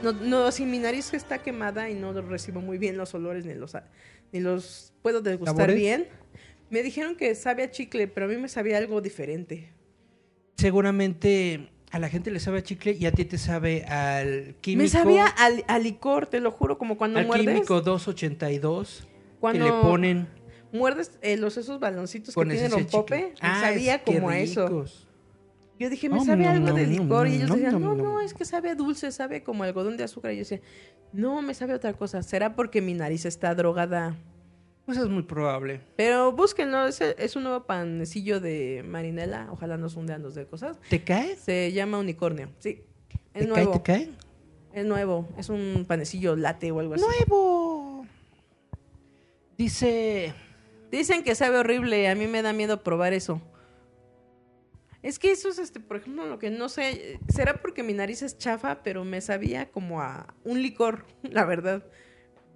no, no, si mi nariz está quemada y no recibo muy bien los olores ni los, ni los puedo degustar ¿Sabores? bien. Me dijeron que sabe a chicle, pero a mí me sabía algo diferente. Seguramente a la gente le sabe a chicle y a ti te sabe al químico. Me sabía al, licor, te lo juro, como cuando al muerdes. químico 282 cuando que le ponen muerdes eh, los esos baloncitos que tienen rompope, chicle. me Ah, sabía es- como a eso. Yo dije, me sabe algo de licor. Y ellos decían, no, no, es que sabe a dulce, sabe como algodón de azúcar. Y yo decía, no, me sabe a otra cosa. Será porque mi nariz está drogada. Pues es muy probable. Pero búsquenlo, es, es un nuevo panecillo de marinela. Ojalá no se hundan los de cosas. ¿Te cae? Se llama unicornio. Sí, es ¿Te nuevo. cae? ¿Te cae? Es nuevo. Es un panecillo latte o algo así. ¡Nuevo! Dice... Dicen que sabe horrible. A mí me da miedo probar eso. Es que eso es, este, por ejemplo, lo que no sé. Será porque mi nariz es chafa, pero me sabía como a un licor, la verdad.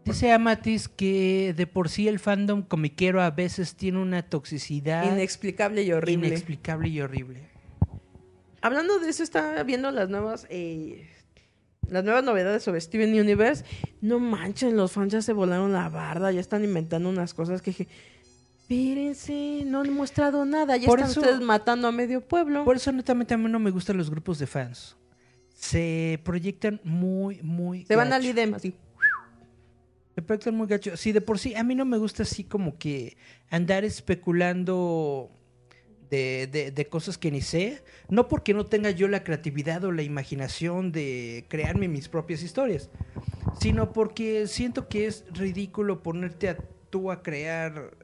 Dice Amatis que de por sí el fandom comiquero a veces tiene una toxicidad Inexplicable y horrible. inexplicable y horrible. Hablando de eso, estaba viendo las nuevas. eh, las nuevas novedades sobre Steven Universe. No manchen, los fans ya se volaron la barda. Ya están inventando unas cosas que dije. Espérense, no han mostrado nada. Ya Por están eso- ustedes matando a medio pueblo. Por eso netamente a mí no me gustan los grupos de fans. Se proyectan muy, muy se van al. IDEM así. Proyectan muy gacho. Sí, de por sí, a mí no me gusta así como que andar especulando de, de- de cosas que ni sé. No porque no tenga yo la creatividad o la imaginación de crearme mis propias historias, sino porque siento que es ridículo ponerte a tú a crear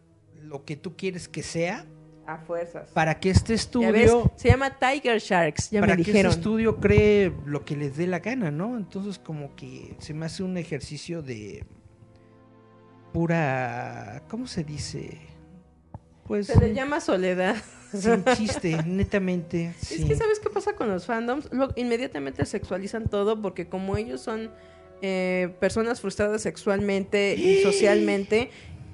lo que tú quieres que sea A fuerzas. para que este ves, estudio se llama Tiger Sharks, ya para me que este estudio cree lo que les dé la gana, ¿no? Entonces como que se me hace un ejercicio de pura, ¿cómo se dice? Pues Se le llama soledad. sin chiste, netamente. Es sí. que ¿sabes qué pasa con los fandoms? Lo- inmediatamente sexualizan todo porque como ellos son eh, personas frustradas sexualmente y socialmente,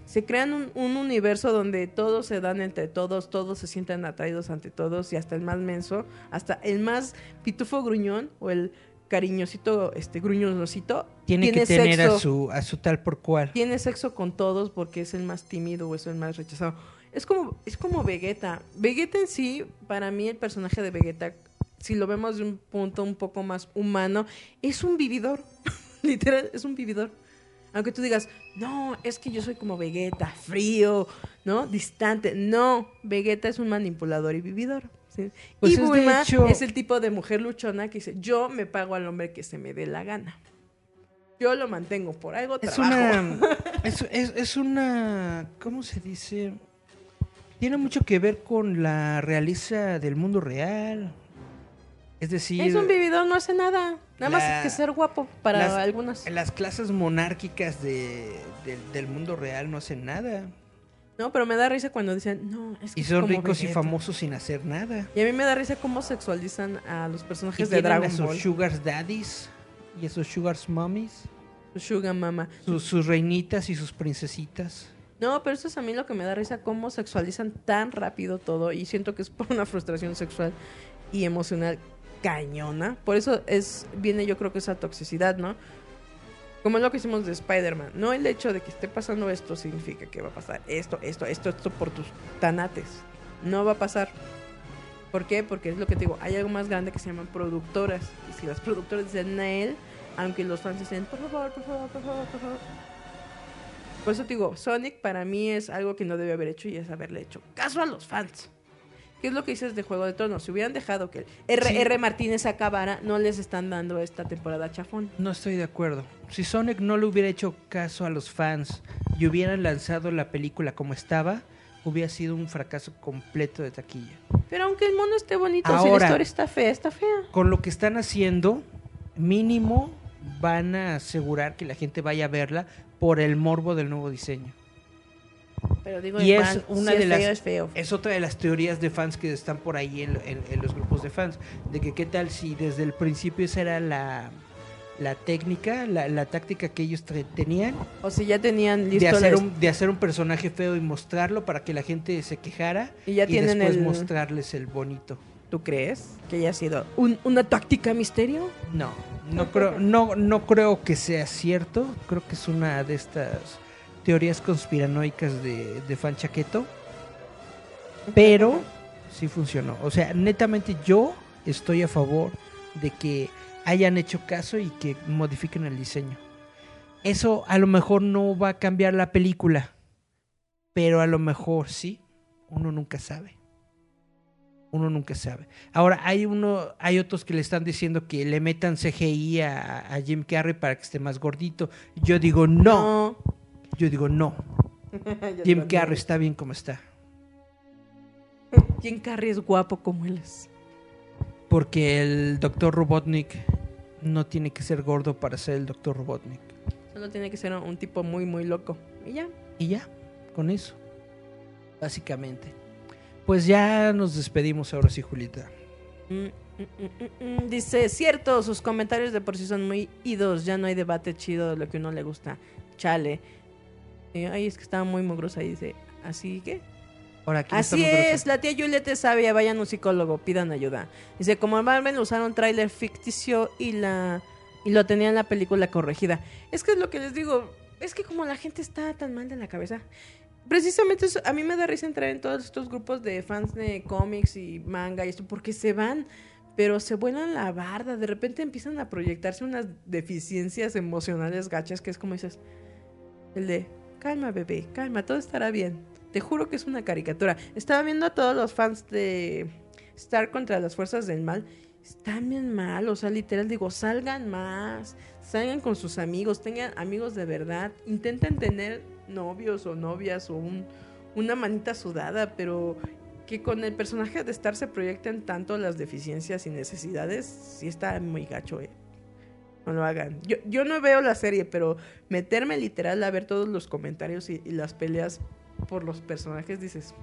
se crean un, un universo donde todos se dan entre todos, todos se sienten atraídos ante todos y hasta el más menso, hasta el más pitufo gruñón o el cariñosito, este gruñonosito, Tiene, que tener sexo a su a su tal por cual. tiene sexo con todos porque es el más tímido o es el más rechazado. Es como, es como Vegeta. Vegeta en sí, para mí el personaje de Vegeta, si lo vemos de un punto un poco más humano, es un vividor. Literal, es un vividor. Aunque tú digas, no, es que yo soy como Vegeta, frío, ¿no? Distante. No, Vegeta es un manipulador y vividor. ¿Sí? Pues y es Bulma hecho- es el tipo de mujer luchona que dice, yo me pago al hombre que se me dé la gana. Yo lo mantengo por algo Es trabajo. una es, es, es una ¿cómo se dice? Tiene mucho que ver con la realeza del mundo real. Es decir, Es un vividor, no hace nada. Nada La- más que ser guapo para algunas. Las clases monárquicas de, de- del mundo real no hacen nada. No, pero me da risa cuando dicen, no, es que Y son como ricos y Vegeta". famosos sin hacer nada. Y a mí me da risa cómo sexualizan a los Y personajes de tienen a Dragon sus Ball. sugar daddies y a sus sugar mummies. Su Sugar Mama. Sus, sus reinitas y sus princesitas. No, pero eso es a mí lo que me da risa, cómo sexualizan tan rápido todo y siento que es por una frustración sexual y emocional cañona. Por eso es viene yo creo que esa toxicidad, ¿no? Como es lo que hicimos de Spider-Man. No el hecho de que esté pasando esto significa que va a pasar esto, esto, esto, esto por tus tanates. No va a pasar. ¿Por qué? Porque es lo que te digo, hay algo más grande que se llaman productoras. Y si las productoras dicen a él, aunque los fans dicen, por favor, por favor, por favor, por favor. Por eso te digo, Sonic para mí es algo que no debe haber hecho y es haberle hecho caso a los fans. ¿Qué es lo que dices de Juego de Tronos? Si hubieran dejado que R. Sí. R. Martínez acabara, no les están dando esta temporada chafón. No estoy de acuerdo. Si Sonic no le hubiera hecho caso a los fans y hubieran lanzado la película como estaba, hubiera sido un fracaso completo de taquilla. Pero aunque el mono esté bonito, si la Ahora- historia está fea, está fea. Con lo que están haciendo, mínimo van a asegurar que la gente vaya a verla por el morbo del nuevo diseño. Pero digo, Y es una si de es las feo, es feo. es otra de las teorías de fans que están por ahí en, en- en los grupos de fans de que qué tal si desde el principio esa era la, la técnica, la, la táctica que ellos tenían O si ya tenían de listo hacer la- un de hacer un personaje feo y mostrarlo para que la gente se quejara Y ya tienen después el- mostrarles el bonito. ¿Tú crees que haya sido un- una táctica misterio? No, no creo, no, no creo que sea cierto. Creo que es una de estas teorías conspiranoicas de, de fan chaqueto. Pero sí funcionó. O sea, netamente yo estoy a favor de que hayan hecho caso y que modifiquen el diseño. Eso a lo mejor no va a cambiar la película. Pero a lo mejor sí. Uno nunca sabe. Uno nunca sabe. Ahora, hay uno, hay otros que le están diciendo que le metan CGI a, a Jim Carrey para que esté más gordito. Yo digo no. Yo digo no. Jim Carrey está bien como está. Jim Carrey es guapo como él es. Porque el Dr. Robotnik no tiene que ser gordo para ser el Dr. Robotnik. Solo tiene que ser un tipo muy, muy loco. Y ya. Y ya, con eso. Básicamente. Pues ya nos despedimos ahora sí, Julieta. Mm, mm, mm. Dice, cierto, sus comentarios de por sí son muy idos. Ya no hay debate chido de lo que uno le gusta. Chale. Ay, es que estaba muy mugrosa y dice, ¿así que? Así es, la tía Julieta es sabia, vayan a un psicólogo, pidan ayuda. Dice, como Marvel usaron tráiler ficticio y la y lo tenían la película corregida. Es que es lo que les digo, es que como la gente está tan mal de la cabeza. Precisamente eso, a mí me da risa entrar en todos estos grupos de fans de cómics y manga y esto, porque se van, pero se vuelan la barda. De repente empiezan a proyectarse unas deficiencias emocionales gachas que es como dices, el de, calma bebé, calma, todo estará bien. Te juro que es una caricatura. Estaba viendo a todos los fans de Star contra las fuerzas del mal. Están bien mal, o sea, literal digo, salgan más, salgan con sus amigos, tengan amigos de verdad, intenten tener novios o novias o un, una manita sudada, pero que con el personaje de Star se proyecten tanto las deficiencias y necesidades, sí está muy gacho, eh. No lo hagan. Yo, yo no veo la serie, pero meterme literal a ver todos los comentarios y, y las peleas por los personajes, dices,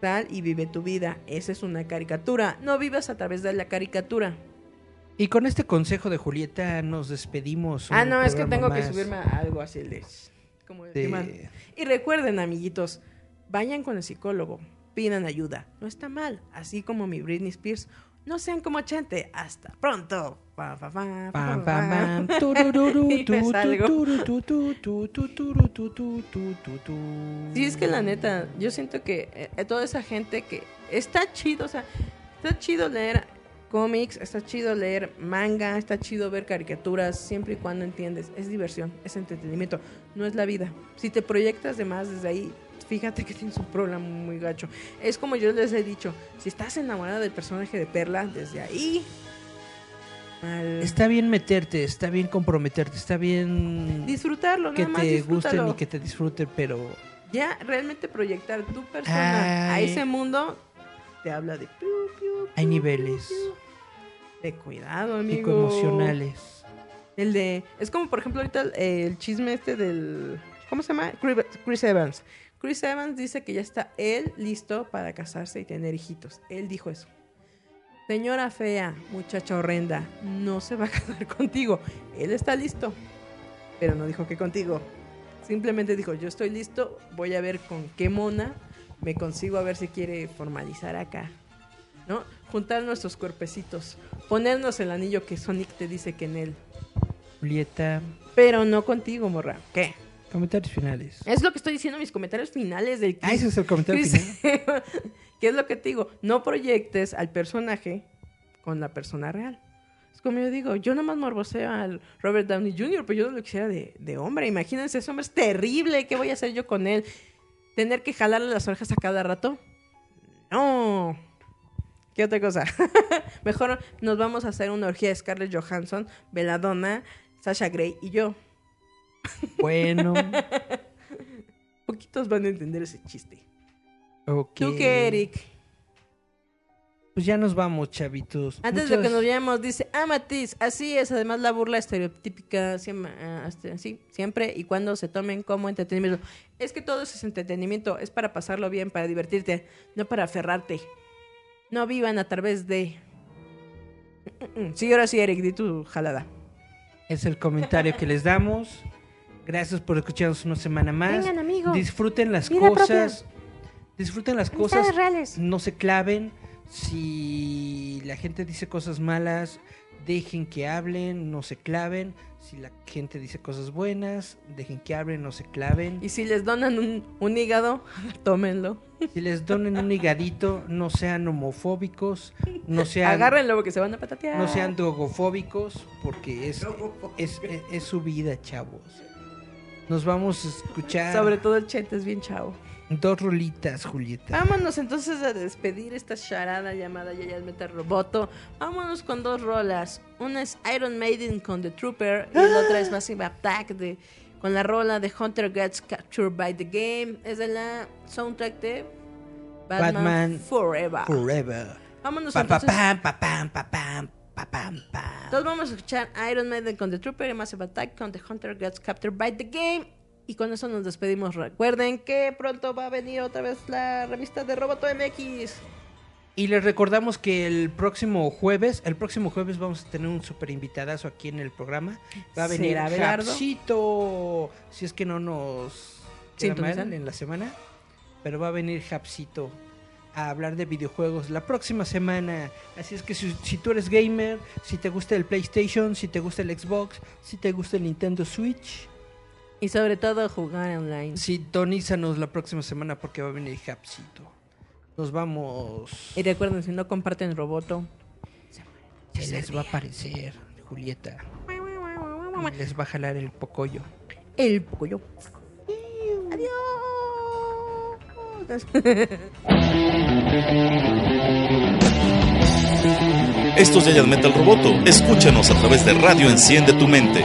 tal y vive tu vida. Esa es una caricatura. No vivas a través de la caricatura. Y con este consejo de Julieta nos despedimos. Ah, no, es que tengo que subirme a algo así de... Como de. Y recuerden, amiguitos, vayan con el psicólogo, pidan ayuda. No está mal, así como mi Britney Spears. No sean como Chente. Hasta pronto. Sí, es que la neta, yo siento que eh, toda esa gente que está chido, o sea, está chido leer cómics, está chido leer manga, está chido ver caricaturas, siempre y cuando entiendes. Es diversión, es entretenimiento, no es la vida. Si te proyectas de más desde ahí, fíjate que tienes un problema muy gacho. Es como yo les he dicho, si estás enamorada del personaje de Perla, desde ahí... mal. Está bien meterte, está bien comprometerte, está bien Disfrutarlo, que más te gusten disfrútalo. y que te disfruten, pero Ya realmente proyectar tu persona a ese mundo te habla de piu, piu, hay niveles de cuidado, amigo. psicoemocionales. El de es como por ejemplo ahorita el, el chisme este del ¿cómo se llama? Chris Evans. Chris Evans dice que ya está él listo para casarse y tener hijitos. Él dijo eso. Señora fea, muchacha horrenda, no se va a casar contigo. Él está listo. pero no dijo que contigo. Simplemente dijo, yo estoy listo, voy a ver con qué mona me consigo a ver si quiere formalizar acá. ¿No? Juntar nuestros cuerpecitos, ponernos el anillo que Sonic te dice que en él. Julieta, Pero no contigo, morra. ¿Qué? comentarios finales. Es lo que estoy diciendo en mis comentarios finales del Ah, ese es el comentario final. ¿Qué es lo que te digo? No proyectes al personaje con la persona real. Es como yo digo, yo nomás morboseo al Robert Downey Jr., pero yo no lo quisiera de, de hombre. Imagínense, ese hombre es terrible. ¿Qué voy a hacer yo con él? ¿Tener que jalarle las orejas a cada rato? No. ¿Qué otra cosa? Mejor nos vamos a hacer una orgía de Scarlett Johansson, Belladonna, Sasha Grey y yo. Bueno, Poquitos van a entender ese chiste. ¿Tú qué, Eric? Pues ya nos vamos, chavitos. Antes de que nos vayamos, dice, ah, Matiz, así es, además la burla estereotípica siempre, ah, este, siempre y cuando se tomen como entretenimiento. Es que todo eso es entretenimiento, es para pasarlo bien, para divertirte, no para aferrarte. No vivan a través de... Sí, ahora sí, Eric, di tu jalada. Es el comentario que les damos. Gracias por escucharnos una semana más. Vengan, amigos. Disfruten las cosas. Disfruten las Amistades cosas. reales. No se claven. Si la gente dice cosas malas, dejen que hablen, no se claven. Si la gente dice cosas buenas, dejen que hablen, no se claven. Y si les donan un, un hígado, tómenlo. Si les donen un higadito, no sean homofóbicos, no sean, Agárrenlo porque se van a patatear. no sean drogofóbicos, porque es, es, es- es su vida, chavos. Nos vamos a escuchar Sobre todo el chete es bien chavo. Dos rolitas, Julieta. Vámonos entonces a despedir esta charada llamada Yayas Metal Roboto. Vámonos con dos rolas. Una es Iron Maiden con The Trooper y la otra es Massive Attack de, con la rola de Hunter Gets Captured by the Game. Es de la soundtrack de Batman, Batman Forever. Forever. Vámonos Pa, entonces. pa, pam, pa, pam, pa, pam, pam. Entonces vamos a escuchar Iron Maiden con The Trooper y Massive Attack con The Hunter Gets Captured by the Game. Y con eso nos despedimos. Recuerden que pronto va a venir otra vez la revista de Roboto MX. Y les recordamos que el próximo jueves, el próximo jueves vamos a tener un super invitadazo aquí en el programa. Va a venir. Japsito, si es que no nos mal en la semana, pero va a venir Japsito a hablar de videojuegos la próxima semana. Así es que si, si tú eres gamer, si te gusta el PlayStation, si te gusta el Xbox, si te gusta el Nintendo Switch, Y sobre todo jugar online. sintonízanos la próxima semana porque va a venir Japsito. Nos vamos. Y recuerden, si no comparten Roboto, Se les va a aparecer, Julieta. Y les va a jalar el pocollo. el pollo. Adiós. Esto es Giant Metal Roboto. Escúchanos a través de Radio Enciende tu Mente.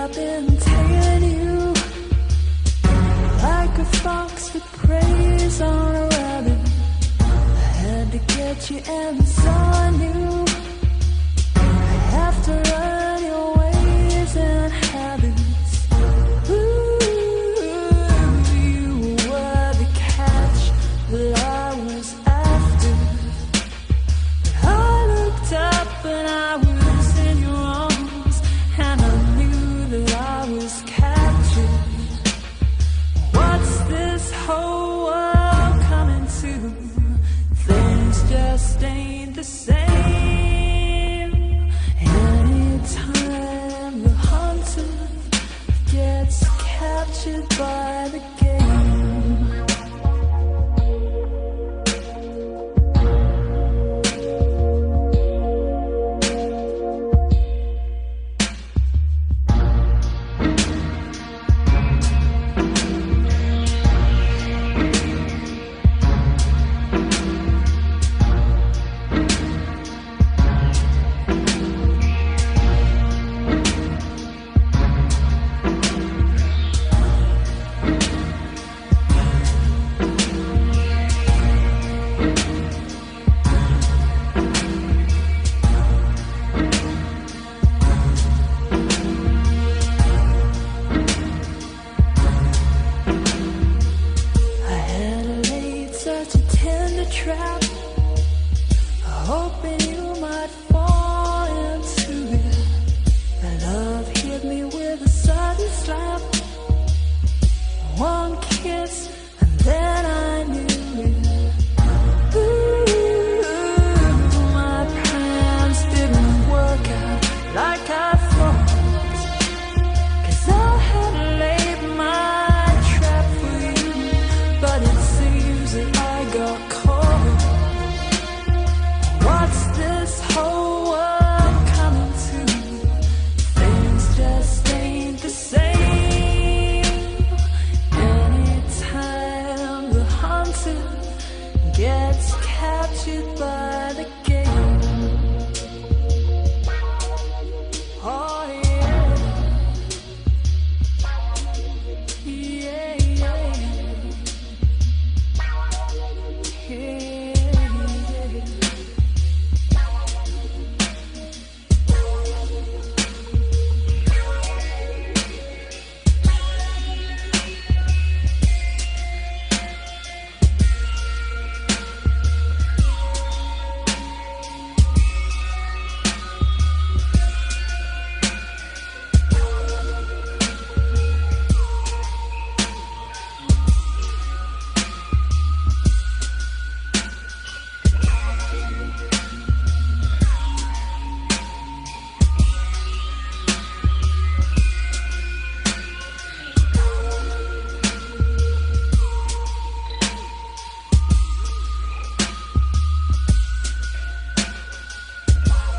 I've been tailing you like a fox that preys on a rabbit. I had to get you, and so I knew after I.